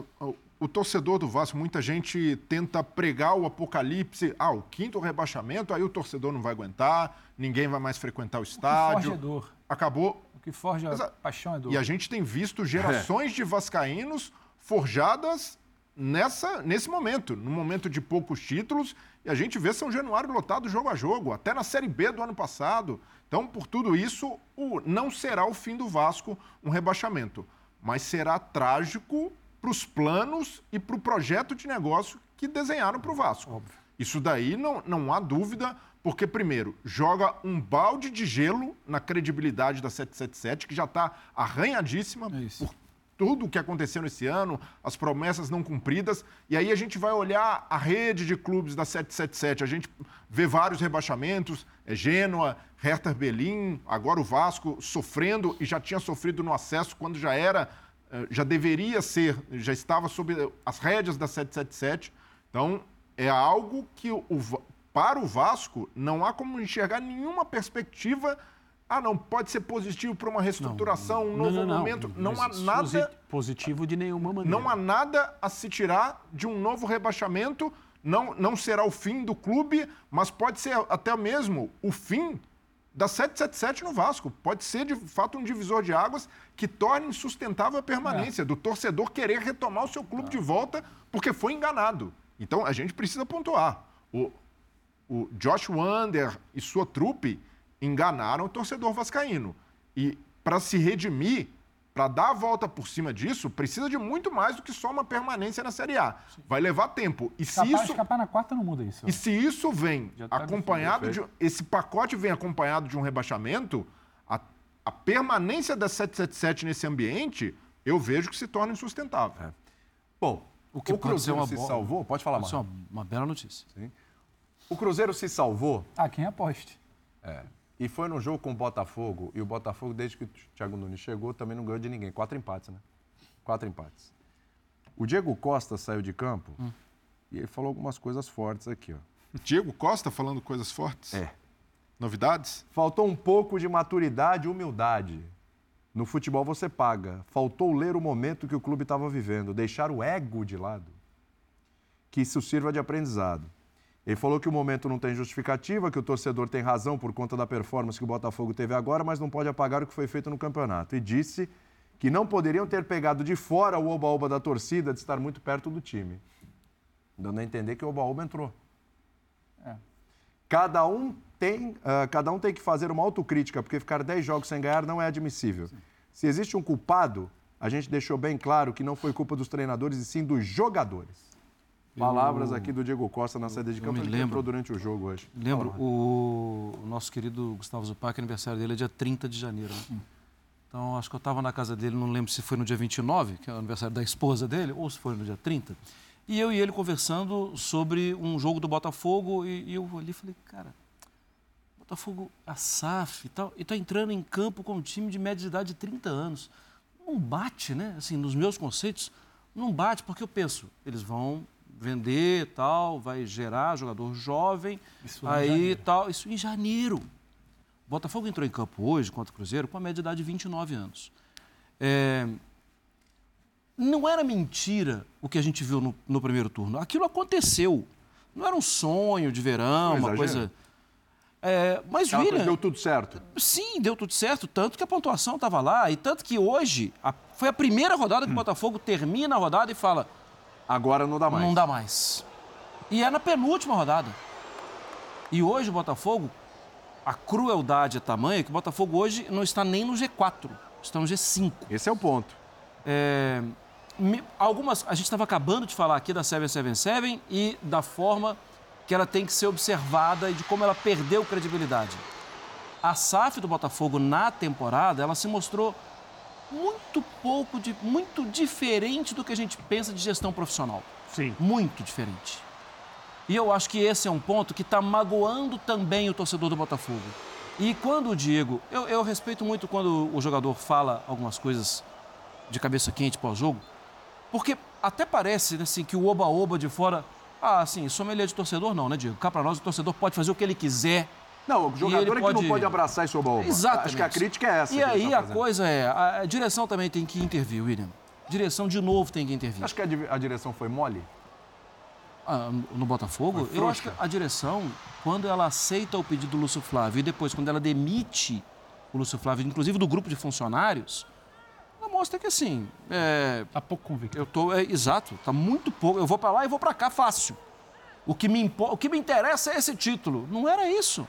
O- O torcedor do Vasco, muita gente tenta pregar o apocalipse. Ah, o quinto rebaixamento, aí o torcedor não vai aguentar, ninguém vai mais frequentar o Forge é estádio. dor. Acabou. O que forja a paixão é dor. E a gente tem visto gerações de vascaínos forjadas nessa, nesse momento, num momento de poucos títulos, e a gente vê São Januário lotado jogo a jogo, até na Série B do ano passado. Então, por tudo isso, o, não será o fim do Vasco um rebaixamento, mas será trágico para os planos e para o projeto de negócio que desenharam para o Vasco. Isso daí não, não há dúvida, porque, primeiro, joga um balde de gelo na credibilidade da 777, que já está arranhadíssima isso. por tudo o que aconteceu nesse ano, as promessas não cumpridas. E aí a gente vai olhar a rede de clubes da 777. A gente vê vários rebaixamentos, é Gênua, Hertha Berlim, agora o Vasco sofrendo e já tinha sofrido no acesso quando já era, já deveria ser, já estava sob as rédeas da 777. Então, é algo que o, para o Vasco não há como enxergar nenhuma perspectiva. Ah, não, pode ser positivo para uma reestruturação, um novo momento. Não há nada Positivo de nenhuma maneira. não há nada a se tirar de um novo rebaixamento. Não, não será o fim do clube, mas pode ser até mesmo o fim da 777 no Vasco. Pode ser, de fato, um divisor de águas que torne insustentável a permanência do torcedor querer retomar o seu clube de volta porque foi enganado. Então, a gente precisa pontuar. O, o Josh Wander e sua trupe enganaram o torcedor vascaíno. E para se redimir, para dar a volta por cima disso, precisa de muito mais do que só uma permanência na Série A. Vai levar tempo. E se Escapar, isso escapar na quarta não muda isso. e se isso vem tá acompanhado de esse pacote vem acompanhado de um rebaixamento, a, a permanência da 777 nesse ambiente, eu vejo que se torna insustentável. Bom, O o, que pode ser Cruzeiro uma se boa- salvou? Pode falar, Isso é Marcos. uma, uma bela notícia. O Cruzeiro se salvou Ah, quem aposte? é, e foi no jogo com o Botafogo. E o Botafogo, desde que o Thiago Nunes chegou, também não ganhou de ninguém. Quatro empates, né? Quatro empates. O Diego Costa saiu de campo e ele falou algumas coisas fortes aqui, ó. Diego Costa falando coisas fortes? É. Novidades? Faltou um pouco de maturidade e humildade. No futebol você paga. Faltou ler o momento que o clube estava vivendo, deixar o ego de lado. Que isso sirva de aprendizado. Ele falou que o momento não tem justificativa, que o torcedor tem razão por conta da performance que o Botafogo teve agora, mas não pode apagar o que foi feito no campeonato. E disse que não poderiam ter pegado de fora o oba-oba da torcida de estar muito perto do time. Dando a entender que o oba-oba entrou. Cada um tem, ah, cada um tem que fazer uma autocrítica, porque ficar 10 jogos sem ganhar não é admissível. Se existe um culpado, a gente deixou bem claro que não foi culpa dos treinadores e sim dos jogadores. Palavras aqui do Diego Costa na saída de campo, me ele lembro. entrou durante o jogo hoje. Lembro, o, o nosso querido Gustavo Zupac, aniversário dele é dia 30 de janeiro. né? Então, acho que eu estava na casa dele, não lembro se foi no dia 29, que é o aniversário da esposa dele, ou se foi no dia 30. E eu e ele conversando sobre um jogo do Botafogo, e, e eu ali falei, cara, Botafogo, a SAF e tal, e tá entrando em campo com um time de média de idade de 30 anos. Não bate, né? Assim, nos meus conceitos, não bate, porque eu penso, eles vão vender e tal, vai gerar jogador jovem, Isso aí tal, isso em janeiro. O Botafogo entrou em campo hoje contra o Cruzeiro com a média de idade de 29 anos. É, Não era mentira o que a gente viu no, no primeiro turno. Aquilo aconteceu. Não era um sonho de verão, uma coisa. É, mas, Ela William, deu tudo certo. Sim, deu tudo certo, tanto que a pontuação estava lá, e tanto que hoje a- foi a primeira rodada Hum. que o Botafogo termina a rodada e fala: Agora não dá mais. não dá mais. E é na penúltima rodada. E hoje o Botafogo, a crueldade é tamanha que o Botafogo hoje não está nem no G4, está no G5. Esse é o ponto. É, algumas, a gente estava acabando de falar aqui da 777 e da forma que ela tem que ser observada e de como ela perdeu credibilidade. A SAF do Botafogo na temporada, ela se mostrou muito pouco, de, muito diferente do que a gente pensa de gestão profissional. Sim. Muito diferente. E eu acho que esse é um ponto que está magoando também o torcedor do Botafogo. E quando o Diego. Eu, eu respeito muito quando o jogador fala algumas coisas de cabeça quente pós-jogo, porque até parece né, assim, que o oba-oba de fora. Ah, assim, sommelier de torcedor não, né, Diego? Cá pra nós, o torcedor pode fazer o que ele quiser. Não, o jogador é que pode- não pode abraçar esse oba-oba. Exatamente. Acho que a crítica é essa. E que aí tá a coisa é, a direção também tem que intervir, William. Direção de novo tem que intervir. Acho que a di- a direção foi mole? Ah, no Botafogo, eu acho que a direção, quando ela aceita o pedido do Lúcio Flávio e depois quando ela demite o Lúcio Flávio, inclusive do grupo de funcionários, ela mostra que assim, é, Tá pouco convicto. eu tô, é, exato, tá muito pouco, eu vou pra lá e vou pra cá fácil. O que, me impo- o que me interessa é esse título. Não era isso.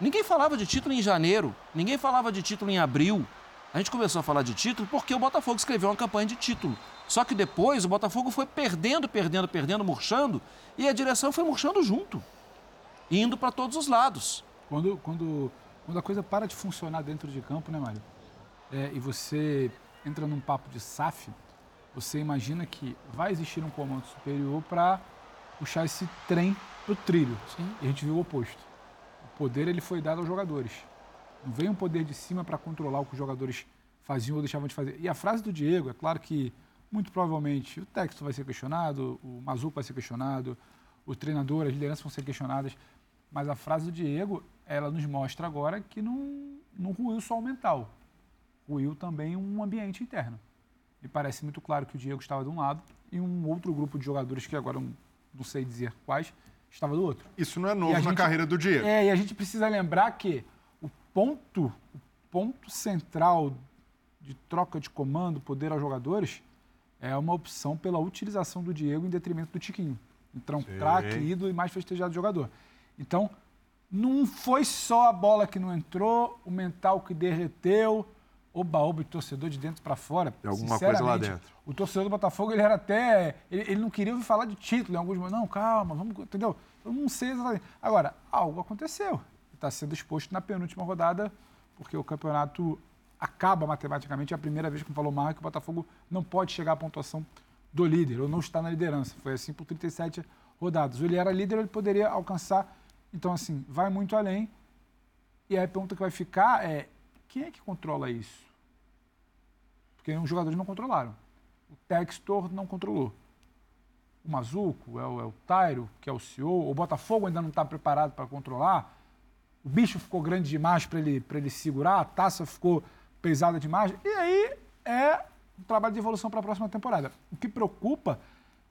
Ninguém falava de título em janeiro, ninguém falava de título em abril. A gente começou a falar de título porque o Botafogo escreveu uma campanha de título. Só que depois o Botafogo foi perdendo, perdendo, perdendo, murchando, e a direção foi murchando junto, indo para todos os lados. Quando, quando, quando a coisa para de funcionar dentro de campo, né, Mário? É, e você entra num papo de SAF, você imagina que vai existir um comando superior para puxar esse trem pro trilho. E a gente viu o oposto. Poder ele foi dado aos jogadores. Não veio um poder de cima para controlar o que os jogadores faziam ou deixavam de fazer. E a frase do Diego, é claro que muito provavelmente o texto vai ser questionado, o Mazuco vai ser questionado, o treinador, as lideranças vão ser questionadas, mas a frase do Diego, ela nos mostra agora que não, não ruiu só o mental, ruiu também um ambiente interno. Me parece muito claro que o Diego estava de um lado e um outro grupo de jogadores, que agora não sei dizer quais, estava do outro. Isso não é novo na gente- carreira do Diego. É, e a gente precisa lembrar que o ponto, o ponto central de troca de comando, poder aos jogadores, é uma opção pela utilização do Diego em detrimento do Tiquinho. Então, um craque, ídolo e mais festejado jogador. Então, não foi só a bola que não entrou, o mental que derreteu, oba-oba de torcedor de dentro para fora. Tem alguma coisa lá Sinceramente, dentro. O torcedor do Botafogo, ele era até. Ele, ele não queria ouvir falar de título em alguns momentos. Não, calma, vamos. Entendeu? Eu não sei exatamente. Agora, algo aconteceu. Está sendo exposto na penúltima rodada, porque o campeonato acaba matematicamente. É a primeira vez que falou Marco que o Botafogo não pode chegar à pontuação do líder, ou não está na liderança. Foi assim por 37 rodadas. Ele era líder, ele poderia alcançar. Então, assim, vai muito além. E aí a pergunta que vai ficar é: quem é que controla isso? Porque os jogadores não controlaram. O Textor não controlou. O Mazuco, é o, é o Tairo, que é o CEO. O Botafogo ainda não está preparado para controlar. O bicho ficou grande demais para ele, ele segurar. A taça ficou pesada demais. E aí é um trabalho de evolução para a próxima temporada. O que preocupa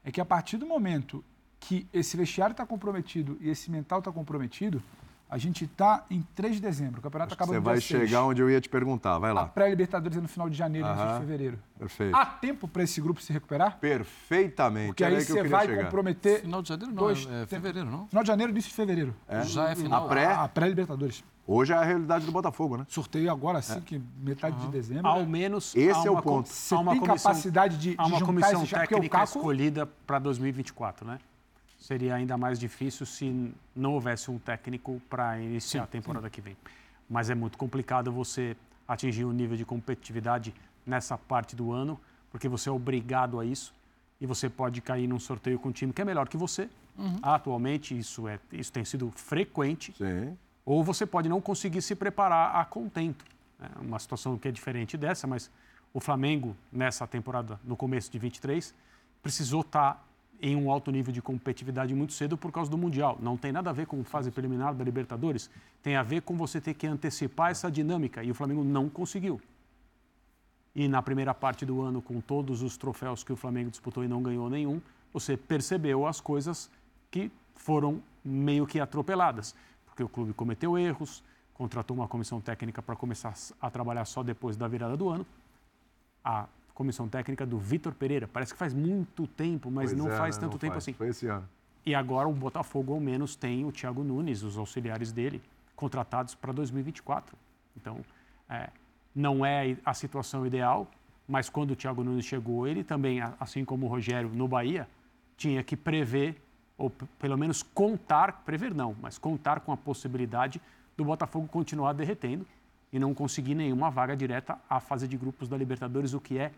é que a partir do momento que esse vestiário está comprometido e esse mental está comprometido, a gente está em 3 de dezembro. O campeonato acaba Você no vai dia 6. chegar onde eu ia te perguntar. Vai A lá. pré-Libertadores é no final de janeiro, início de fevereiro. Perfeito. Há tempo para esse grupo se recuperar? Perfeitamente. Porque aí que você queria vai chegar. comprometer. Final de janeiro não, Dois, é, é fevereiro, não? Final de janeiro, início de fevereiro. Já é final. A pré, A pré-Libertadores. hoje é a realidade do Botafogo, né? Sorteio agora, assim, que metade de dezembro. Ao menos Esse é o ponto. Você há uma tem comissão- capacidade de, Há uma comissão técnica Caco... escolhida para 2024, né? Seria ainda mais difícil se não houvesse um técnico para iniciar a temporada que vem. Mas é muito complicado você atingir um nível de competitividade nessa parte do ano, porque você é obrigado a isso e você pode cair num sorteio com um time que é melhor que você. Atualmente isso é isso tem sido frequente. Sim. Ou você pode não conseguir se preparar a contento. É uma situação que é diferente dessa, mas o Flamengo, nessa temporada, no começo de 23, precisou estar em um alto nível de competitividade muito cedo por causa do Mundial. Não tem nada a ver com fase preliminar da Libertadores, tem a ver com você ter que antecipar essa dinâmica, e o Flamengo não conseguiu. E na primeira parte do ano, com todos os troféus que o Flamengo disputou e não ganhou nenhum, você percebeu as coisas que foram meio que atropeladas. Porque o clube cometeu erros, contratou uma comissão técnica para começar a trabalhar só depois da virada do ano. A comissão técnica do Vitor Pereira. Parece que faz muito tempo, mas Pois não é, faz né? tanto Não tempo faz. assim. Foi esse ano. E agora o Botafogo, ao menos, tem o Thiago Nunes, os auxiliares dele, contratados para 2024. Então, é, não é a situação ideal, mas quando o Thiago Nunes chegou, ele também, assim como o Rogério no Bahia, tinha que prever, ou pelo menos contar, prever não, mas contar com a possibilidade do Botafogo continuar derretendo e não conseguir nenhuma vaga direta à fase de grupos da Libertadores, o que é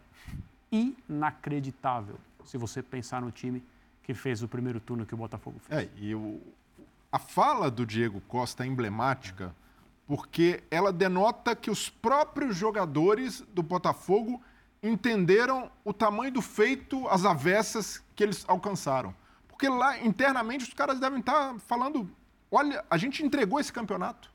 inacreditável se você pensar no time que fez o primeiro turno que o Botafogo fez. É, e o, a fala do Diego Costa é emblemática porque ela denota que os próprios jogadores do Botafogo entenderam o tamanho do feito, as avessas que eles alcançaram. Porque lá internamente os caras devem estar falando: olha, a gente entregou esse campeonato.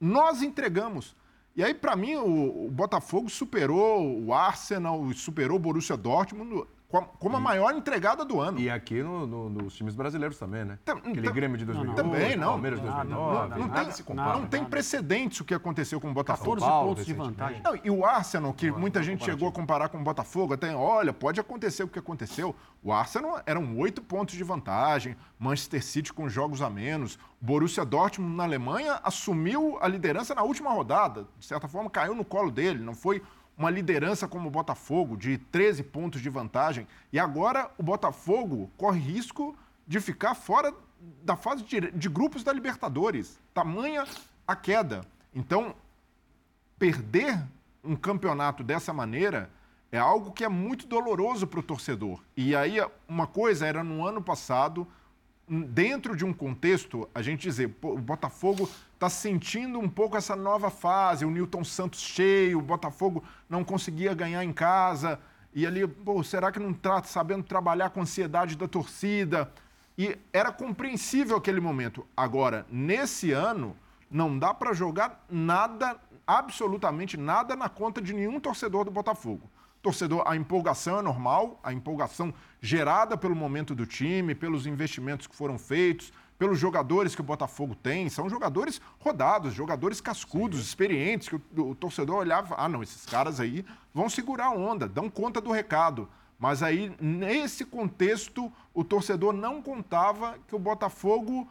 Nós entregamos. E aí, para mim, o, o Botafogo superou o Arsenal, superou o Borussia Dortmund como a maior entregada do ano. E aqui no- no- nos times brasileiros também, né? Tam- Aquele tam- Grêmio de 2008, Também, não. Palmeiras Não, 2009, não, nada tem, se compara. não tem precedentes o que aconteceu com o Botafogo. 14 Paulo, pontos de vantagem. Não, e o Arsenal, que muita gente chegou a comparar com o Botafogo, até, olha, pode acontecer o que aconteceu. O Arsenal eram oito pontos de vantagem, Manchester City com jogos a menos, Borussia Dortmund na Alemanha assumiu a liderança na última rodada, de certa forma caiu no colo dele, não foi uma liderança como o Botafogo, de 13 pontos de vantagem. E agora o Botafogo corre risco de ficar fora da fase de, grupos da Libertadores. Tamanha a queda. Então, perder um campeonato dessa maneira é algo que é muito doloroso para o torcedor. E aí, uma coisa era no ano passado, dentro de um contexto, a gente dizer, o Botafogo está sentindo um pouco essa nova fase, o Newton Santos cheio, o Botafogo não conseguia ganhar em casa, e ali, pô, será que não está sabendo trabalhar com a ansiedade da torcida? E era compreensível aquele momento. Agora, nesse ano, não dá para jogar nada, absolutamente nada, na conta de nenhum torcedor do Botafogo. Torcedor, a empolgação é normal, a empolgação gerada pelo momento do time, pelos investimentos que foram feitos, pelos jogadores que o Botafogo tem. São jogadores rodados, jogadores cascudos, experientes, que o, o torcedor olhava, ah, não, esses caras aí vão segurar a onda, dão conta do recado. Mas aí, nesse contexto, o torcedor não contava que o Botafogo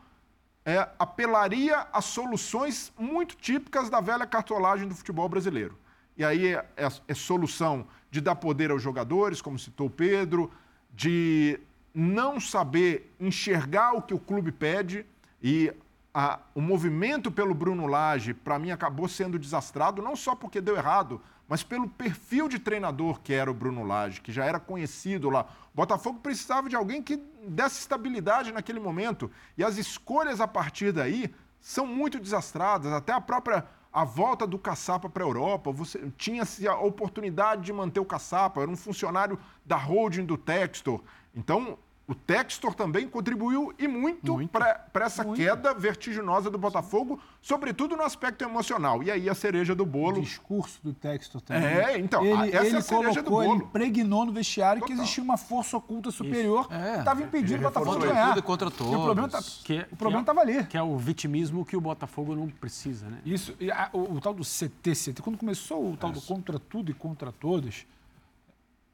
é, apelaria a soluções muito típicas da velha cartolagem do futebol brasileiro. E aí é, é- é solução de dar poder aos jogadores, como citou o Pedro, de não saber enxergar o que o clube pede e a- o movimento pelo Bruno Lage, para mim, acabou sendo desastrado, não só porque deu errado, mas pelo perfil de treinador que era o Bruno Lage, que já era conhecido lá. O Botafogo precisava de alguém que desse estabilidade naquele momento. E as escolhas a partir daí são muito desastradas. Até a própria a volta do Caçapa para a Europa, você tinha-se a oportunidade de manter o Caçapa, era um funcionário da holding do Textor. Então, o Textor também contribuiu e muito, para essa queda vertiginosa do Botafogo, sobretudo no aspecto emocional. E aí a cereja do O bolo. discurso do Textor também. É, então, ele, essa é ele a cereja do colocou, ele bolo. impregnou no vestiário que Total. existia uma força oculta superior É. que estava impedindo o Botafogo de Contra ganhar. tudo e contra E o problema tá- todos. Que é- o problema que é- estava ali. Que é o vitimismo que o Botafogo não precisa, né? Isso, e a- o, o tal do CT, CT, quando começou o tal do contra tudo e contra todos,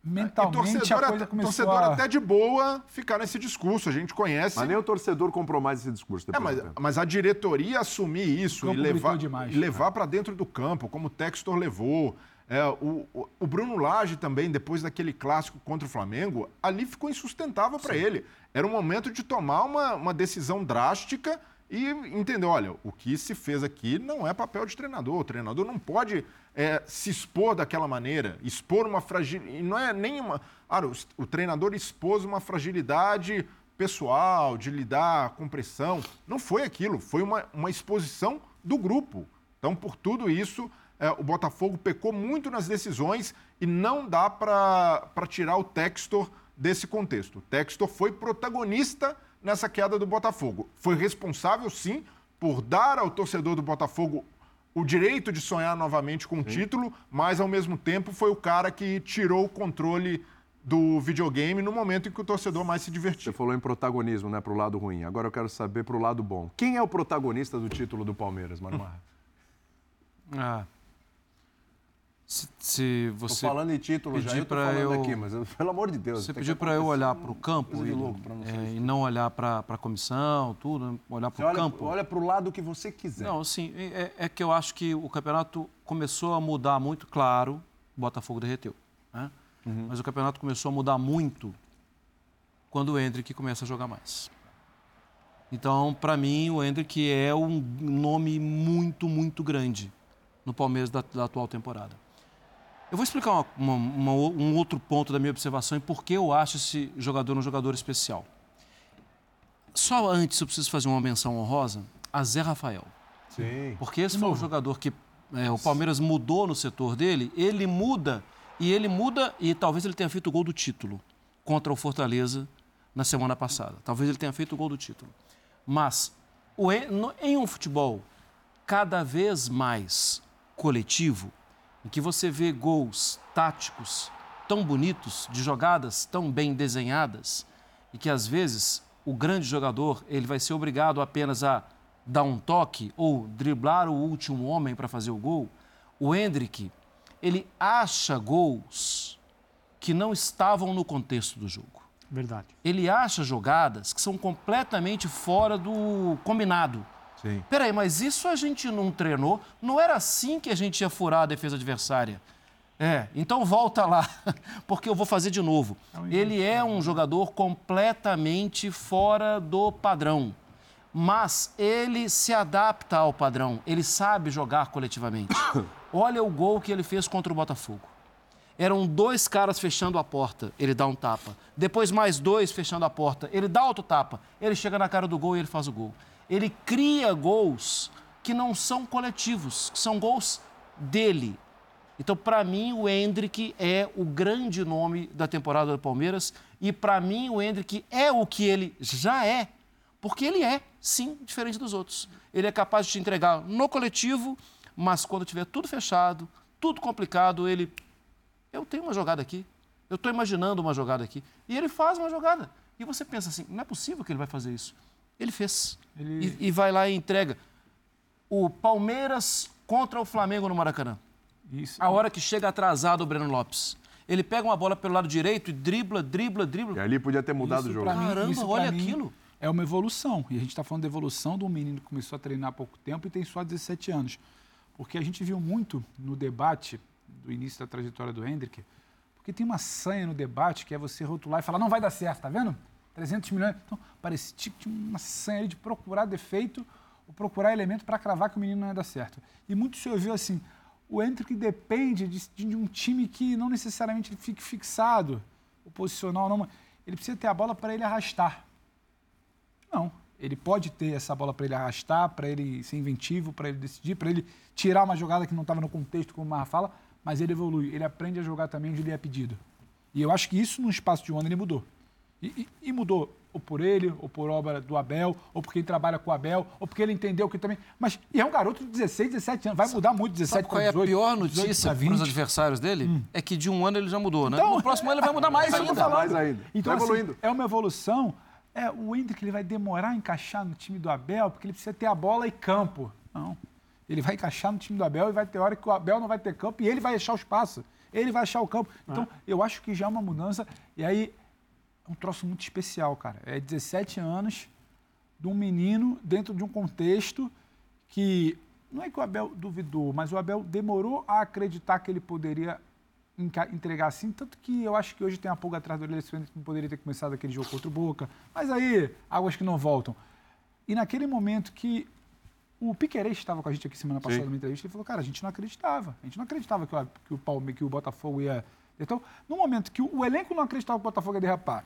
E mentalmente torcedor, a coisa até, começou torcedor a... até de boa ficar nesse discurso, a gente conhece. Mas nem o torcedor comprou mais esse discurso É, depois mas, mas a diretoria assumir isso e levar, demais. e levar para dentro do campo, como o Textor levou. É, o, o- Bruno Lage também, depois daquele clássico contra o Flamengo, ali ficou insustentável para ele. Era o momento de tomar uma, uma decisão drástica e entender, olha, o que se fez aqui não é papel de treinador. O treinador não pode é, se expor daquela maneira, expor uma fragilidade. Não é nenhuma. Ah, o, o treinador expôs uma fragilidade pessoal, de lidar com pressão. Não foi aquilo, foi uma, uma exposição do grupo. Então, por tudo isso, é, o Botafogo pecou muito nas decisões e não dá para tirar o Textor desse contexto. O Textor foi protagonista nessa queda do Botafogo. Foi responsável, sim, por dar ao torcedor do Botafogo o direito de sonhar novamente com o título, mas ao mesmo tempo foi o cara que tirou o controle do videogame no momento em que o torcedor mais se Você divertia. falou em protagonismo, né, pro lado ruim. Agora eu quero saber pro lado bom. Quem é o protagonista do título do Palmeiras, Marmarra? Ah. Se, se Tô você falando em título já, pedir eu tô falando eu- aqui, mas eu- pelo amor de Deus. Você pediu para eu olhar para o campo e, louco não é, e não olhar para a comissão, tudo, né? olhar para o campo. olha pro lado que você quiser. Não, assim, é, é que eu acho que o campeonato começou a mudar muito, claro, o Botafogo derreteu. Né? Uhum. Mas o campeonato começou a mudar muito quando o Hendrick começa a jogar mais. Então, para mim, o Hendrick é um nome muito, muito grande no Palmeiras da, da atual temporada. Eu vou explicar uma- uma- uma um outro ponto da minha observação e por que eu acho esse jogador um jogador especial. Só antes eu preciso fazer uma menção honrosa a Zé Rafael. Sim. Porque esse foi um jogador que é, o Palmeiras mudou no setor dele, ele muda E ele muda, e talvez ele tenha feito o gol do título contra o Fortaleza na semana passada. Talvez ele tenha feito o gol do título. Mas o, em um futebol cada vez mais coletivo, em que você vê gols táticos tão bonitos, de jogadas tão bem desenhadas, e que às vezes o grande jogador ele vai ser obrigado apenas a dar um toque ou driblar o último homem para fazer o gol, o Hendrick, ele acha gols que não estavam no contexto do jogo. Verdade. Ele acha jogadas que são completamente fora do combinado. Sim. Peraí, mas isso a gente não treinou? Não era assim que a gente ia furar a defesa adversária? É, então volta lá, porque eu vou fazer de novo. Ele é um jogador completamente fora do padrão, mas ele se adapta ao padrão, ele sabe jogar coletivamente. Olha o gol que ele fez contra o Botafogo. Eram dois caras fechando a porta, ele dá um tapa. Depois mais dois fechando a porta, ele dá outro tapa. Ele chega na cara do gol e ele faz o gol. Ele cria gols que não são coletivos, que são gols dele, então, para mim, o Hendrick é o grande nome da temporada do Palmeiras e, para mim, o Hendrick é o que ele já é, porque ele é, sim, diferente dos outros. Ele é capaz de te entregar no coletivo, mas quando tiver tudo fechado, tudo complicado, ele. Eu tenho uma jogada aqui, eu estou imaginando uma jogada aqui. E ele faz uma jogada. E você pensa assim: não é possível que ele vai fazer isso. Ele fez. Ele... E, e vai lá e entrega. O Palmeiras contra o Flamengo no Maracanã. Isso. A hora que chega atrasado o Breno Lopes. Ele pega uma bola pelo lado direito e dribla, dribla, dribla. E ali podia ter mudado isso o jogo. Mim, Caramba, olha aquilo. É uma evolução. E a gente está falando da evolução de um menino que começou a treinar há pouco tempo e tem só 17 anos. Porque a gente viu muito no debate do início da trajetória do Hendrick, porque tem uma sanha no debate que é você rotular e falar, não vai dar certo, tá vendo? 300 milhões. Então, parecia que tinha uma sanha de procurar defeito ou procurar elemento para cravar que o menino não ia dar certo. E muito se ouviu assim, o Hendrick depende de, de, um time que não necessariamente fique fixado, o posicional não. Ele precisa ter a bola para ele arrastar. Não. Ele pode ter essa bola para ele arrastar, para ele ser inventivo, para ele decidir, para ele tirar uma jogada que não estava no contexto, como o Marra fala, mas ele evolui. Ele aprende a jogar também onde lhe é pedido. E eu acho que isso, no espaço de um ano, ele mudou. E, e, e mudou ou por ele, ou por obra do Abel, ou porque ele trabalha com o Abel, ou porque ele entendeu que também. Mas e é um garoto de 16, 17 anos, vai mudar muito 17 para 18. Qual é a pior notícia para os adversários dele? Hum. É que de um ano ele já mudou, né? Então, no próximo ano ele vai mudar mais ainda. Mais ainda. Então, vai assim, é uma evolução. É, o Hendrick ele vai demorar a encaixar no time do Abel, porque ele precisa ter a bola e campo. Não. Ele vai encaixar no time do Abel e vai ter hora que o Abel não vai ter campo e ele vai achar o espaço. Ele vai achar o campo. Então, ah. eu acho que já é uma mudança. E aí, um troço muito especial, cara. É 17 anos de um menino dentro de um contexto que não é que o Abel duvidou, mas o Abel demorou a acreditar que ele poderia entregar assim, tanto que eu acho que hoje tem a pulga atrás do orelha que não poderia ter começado aquele jogo contra o Boca. Mas aí, águas que não voltam. E naquele momento que o Piquerez estava com a gente aqui semana passada Sim. numa entrevista, ele falou, cara, a gente não acreditava. A gente não acreditava que o, que o, Palme, que o Botafogo ia... Então, no momento que o, o elenco não acreditava que o Botafogo ia derrapar,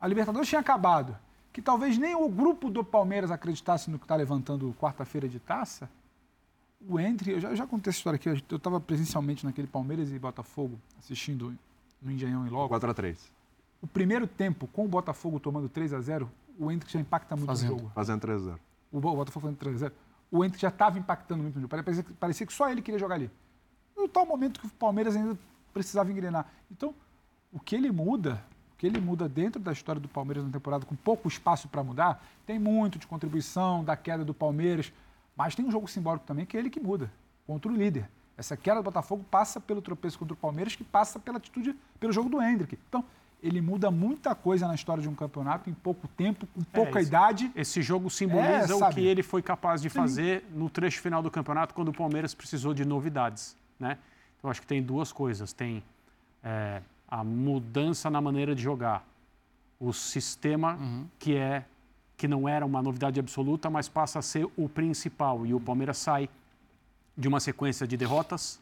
a Libertadores tinha acabado, que talvez nem o grupo do Palmeiras acreditasse no que está levantando quarta-feira de taça, o Entre, eu já, eu já contei essa história aqui, eu estava presencialmente naquele Palmeiras e Botafogo, assistindo no Engenhão e logo. 4 a 3 O primeiro tempo, com o Botafogo tomando 3 a 0 o Entre já impacta muito fazendo, no jogo. Fazendo 3 a 0 O Botafogo fazendo 3 a 0 O Entre já estava impactando muito no jogo. Parecia, parecia que só ele queria jogar ali. No tal momento que o Palmeiras ainda precisava engrenar. Então, o que ele muda que ele muda dentro da história do Palmeiras na temporada, com pouco espaço para mudar, tem muito de contribuição da queda do Palmeiras, mas tem um jogo simbólico também que é ele que muda, contra o líder. Essa queda do Botafogo passa pelo tropeço contra o Palmeiras, que passa pela atitude, pelo jogo do Hendrick. Então, ele muda muita coisa na história de um campeonato em pouco tempo, com pouca é, esse, idade. Esse jogo simboliza é, o que ele foi capaz de fazer Sim. no trecho final do campeonato, quando o Palmeiras precisou de novidades. Né? Então, acho que tem duas coisas. Tem é, a mudança na maneira de jogar, o sistema uhum. que é que não era uma novidade absoluta, mas passa a ser o principal. E o Palmeiras sai de uma sequência de derrotas,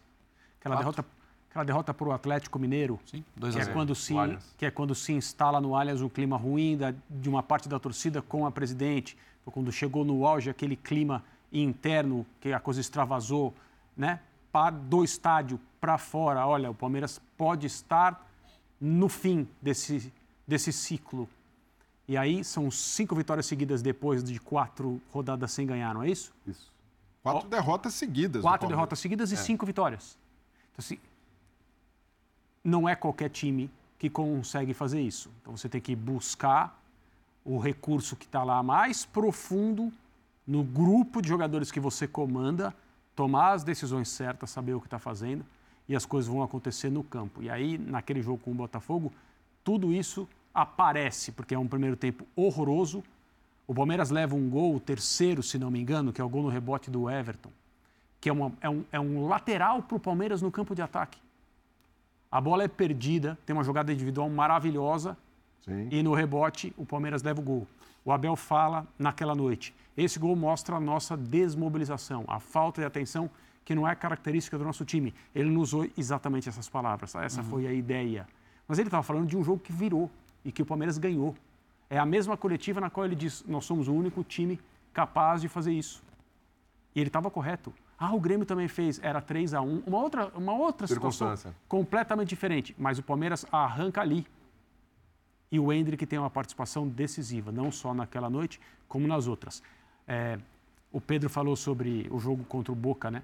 aquela Quatro. derrota aquela derrota para o Atlético Mineiro, Sim, que, é quando se, que é quando se instala no Allianz o clima ruim da, de uma parte da torcida com a presidente, foi quando chegou no auge aquele clima interno, que a coisa extravasou, né, para, do estádio para fora. Olha, o Palmeiras pode estar no fim desse, desse ciclo. E aí são cinco vitórias seguidas depois de quatro rodadas sem ganhar, não é isso? Isso. Quatro derrotas seguidas. Quatro derrotas seguidas e É. cinco vitórias. Então, assim, não é qualquer time que consegue fazer isso. Então você tem que buscar o recurso que está lá mais profundo no grupo de jogadores que você comanda, tomar as decisões certas, saber o que está fazendo e as coisas vão acontecer no campo. E aí, naquele jogo com o Botafogo, tudo isso aparece, porque é um primeiro tempo horroroso. O Palmeiras leva um gol, o terceiro, se não me engano, que é o gol no rebote do Everton, que é, uma- é um, é um lateral para o Palmeiras no campo de ataque. A bola é perdida, tem uma jogada individual maravilhosa Sim. e no rebote o Palmeiras leva o gol. O Abel fala naquela noite. Esse gol mostra a nossa desmobilização, a falta de atenção que não é característica do nosso time. Ele não usou exatamente essas palavras, essa foi a ideia. Mas ele estava falando de um jogo que virou e que o Palmeiras ganhou. É a mesma coletiva na qual ele diz: nós somos o único time capaz de fazer isso. E ele estava correto. Ah, o Grêmio também fez, era 3 a 1 Uma outra, uma outra situação Circunstância. completamente diferente. Mas o Palmeiras arranca ali. E o Hendrick tem uma participação decisiva, não só naquela noite, como nas outras. É, o Pedro falou sobre o jogo contra o Boca, né?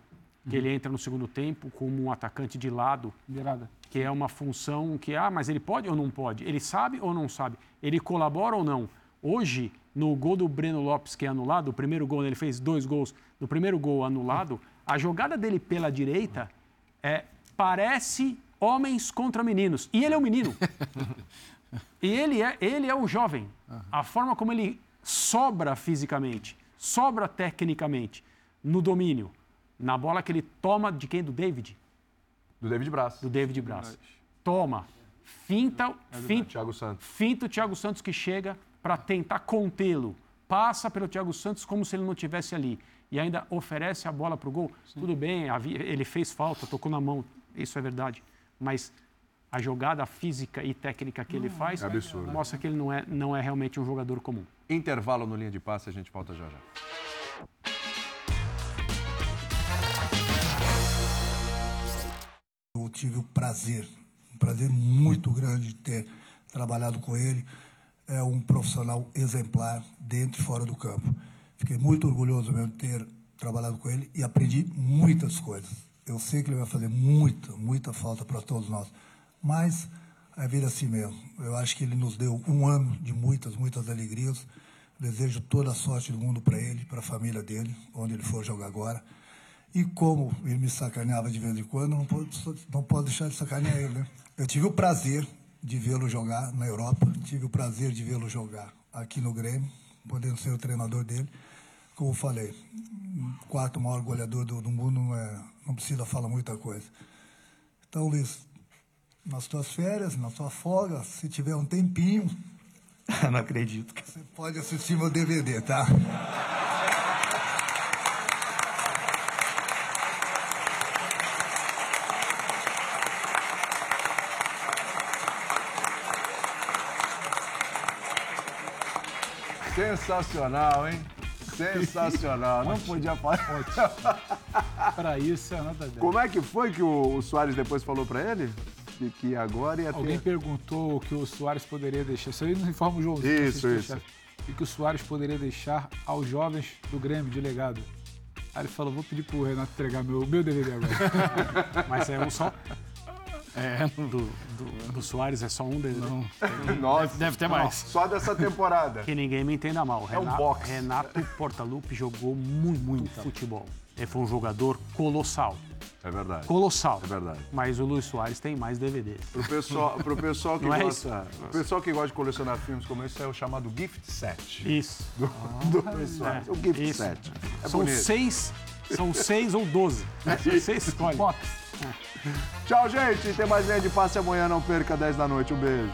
Que ele entra no segundo tempo como um atacante de lado, Virada. que é uma função que, ah, mas ele pode ou não pode? Ele sabe ou não sabe? Ele colabora ou não? Hoje, no gol do Breno Lopes, que é anulado, o primeiro gol, ele fez dois gols, no primeiro gol anulado, a jogada dele pela direita é, parece homens contra meninos. E ele é um menino. E ele é, ele é o jovem. A forma como ele sobra fisicamente, sobra tecnicamente, no domínio, na bola que ele toma de quem? Do David? Do David Braz. do David Braz. Toma, finta, finta, Thiago Santos. finta o Thiago Santos que chega para tentar contê-lo. Passa pelo Thiago Santos como se ele não tivesse ali. E ainda oferece a bola para o gol. Tudo bem, ele fez falta, tocou na mão, isso é verdade. Mas a jogada física e técnica que ele faz é mostra que ele não é, não é realmente um jogador comum. Intervalo no linha de passe, a gente volta já já. Tive o prazer, um prazer muito grande de ter trabalhado com ele. É um profissional exemplar dentro e fora do campo. Fiquei muito orgulhoso mesmo de ter trabalhado com ele e aprendi muitas coisas. Eu sei que ele vai fazer muita, muita falta para todos nós, mas a vida é assim mesmo. Eu acho que ele nos deu um ano de muitas, muitas alegrias. Desejo toda a sorte do mundo para ele, para a família dele, onde ele for jogar agora. E como ele me sacaneava de vez em quando, não posso, não posso deixar de sacanear ele, né? Eu tive o prazer de vê-lo jogar na Europa, tive o prazer de vê-lo jogar aqui no Grêmio, podendo ser o treinador dele. Como eu falei, o quarto maior goleador do, do mundo não, é, não precisa falar muita coisa. Então, Luiz, nas tuas férias, na tua folga, se tiver um tempinho, Não acredito. você pode assistir meu DVD, tá? Sensacional, hein? Sensacional. Não podia falar. Para isso é nota 10. Como é que foi que o, o Soares depois falou pra ele? Que, que agora ia ter. Alguém perguntou o que o Soares poderia deixar. Isso aí nos informa o Joãozinho. Isso, isso. E que o Soares poderia deixar aos jovens do Grêmio de legado. Aí ele falou: vou pedir pro Renato entregar meu, meu DVD agora. Mas é um só. É, do, do, do Soares é só um deles. Não. Nossa, Deve ter mais. Só dessa temporada. Que ninguém me entenda mal. É um Renato, box. Renato Portaluppi jogou muito, muito futebol. Ele foi um jogador colossal. É verdade. Colossal. É verdade. Mas o Luiz Soares tem mais DVDs. Pro pessoal, pro pessoal que Não é gosta, pro pessoal que gosta de colecionar filmes como esse é o chamado gift set. Isso. Do, do Luiz Soares. É, o gift isso. set. É são bonito. seis, são seis ou doze. Você escolhe. Tchau, gente. Tem mais linha de passe amanhã. Não perca 10 da noite. Um beijo.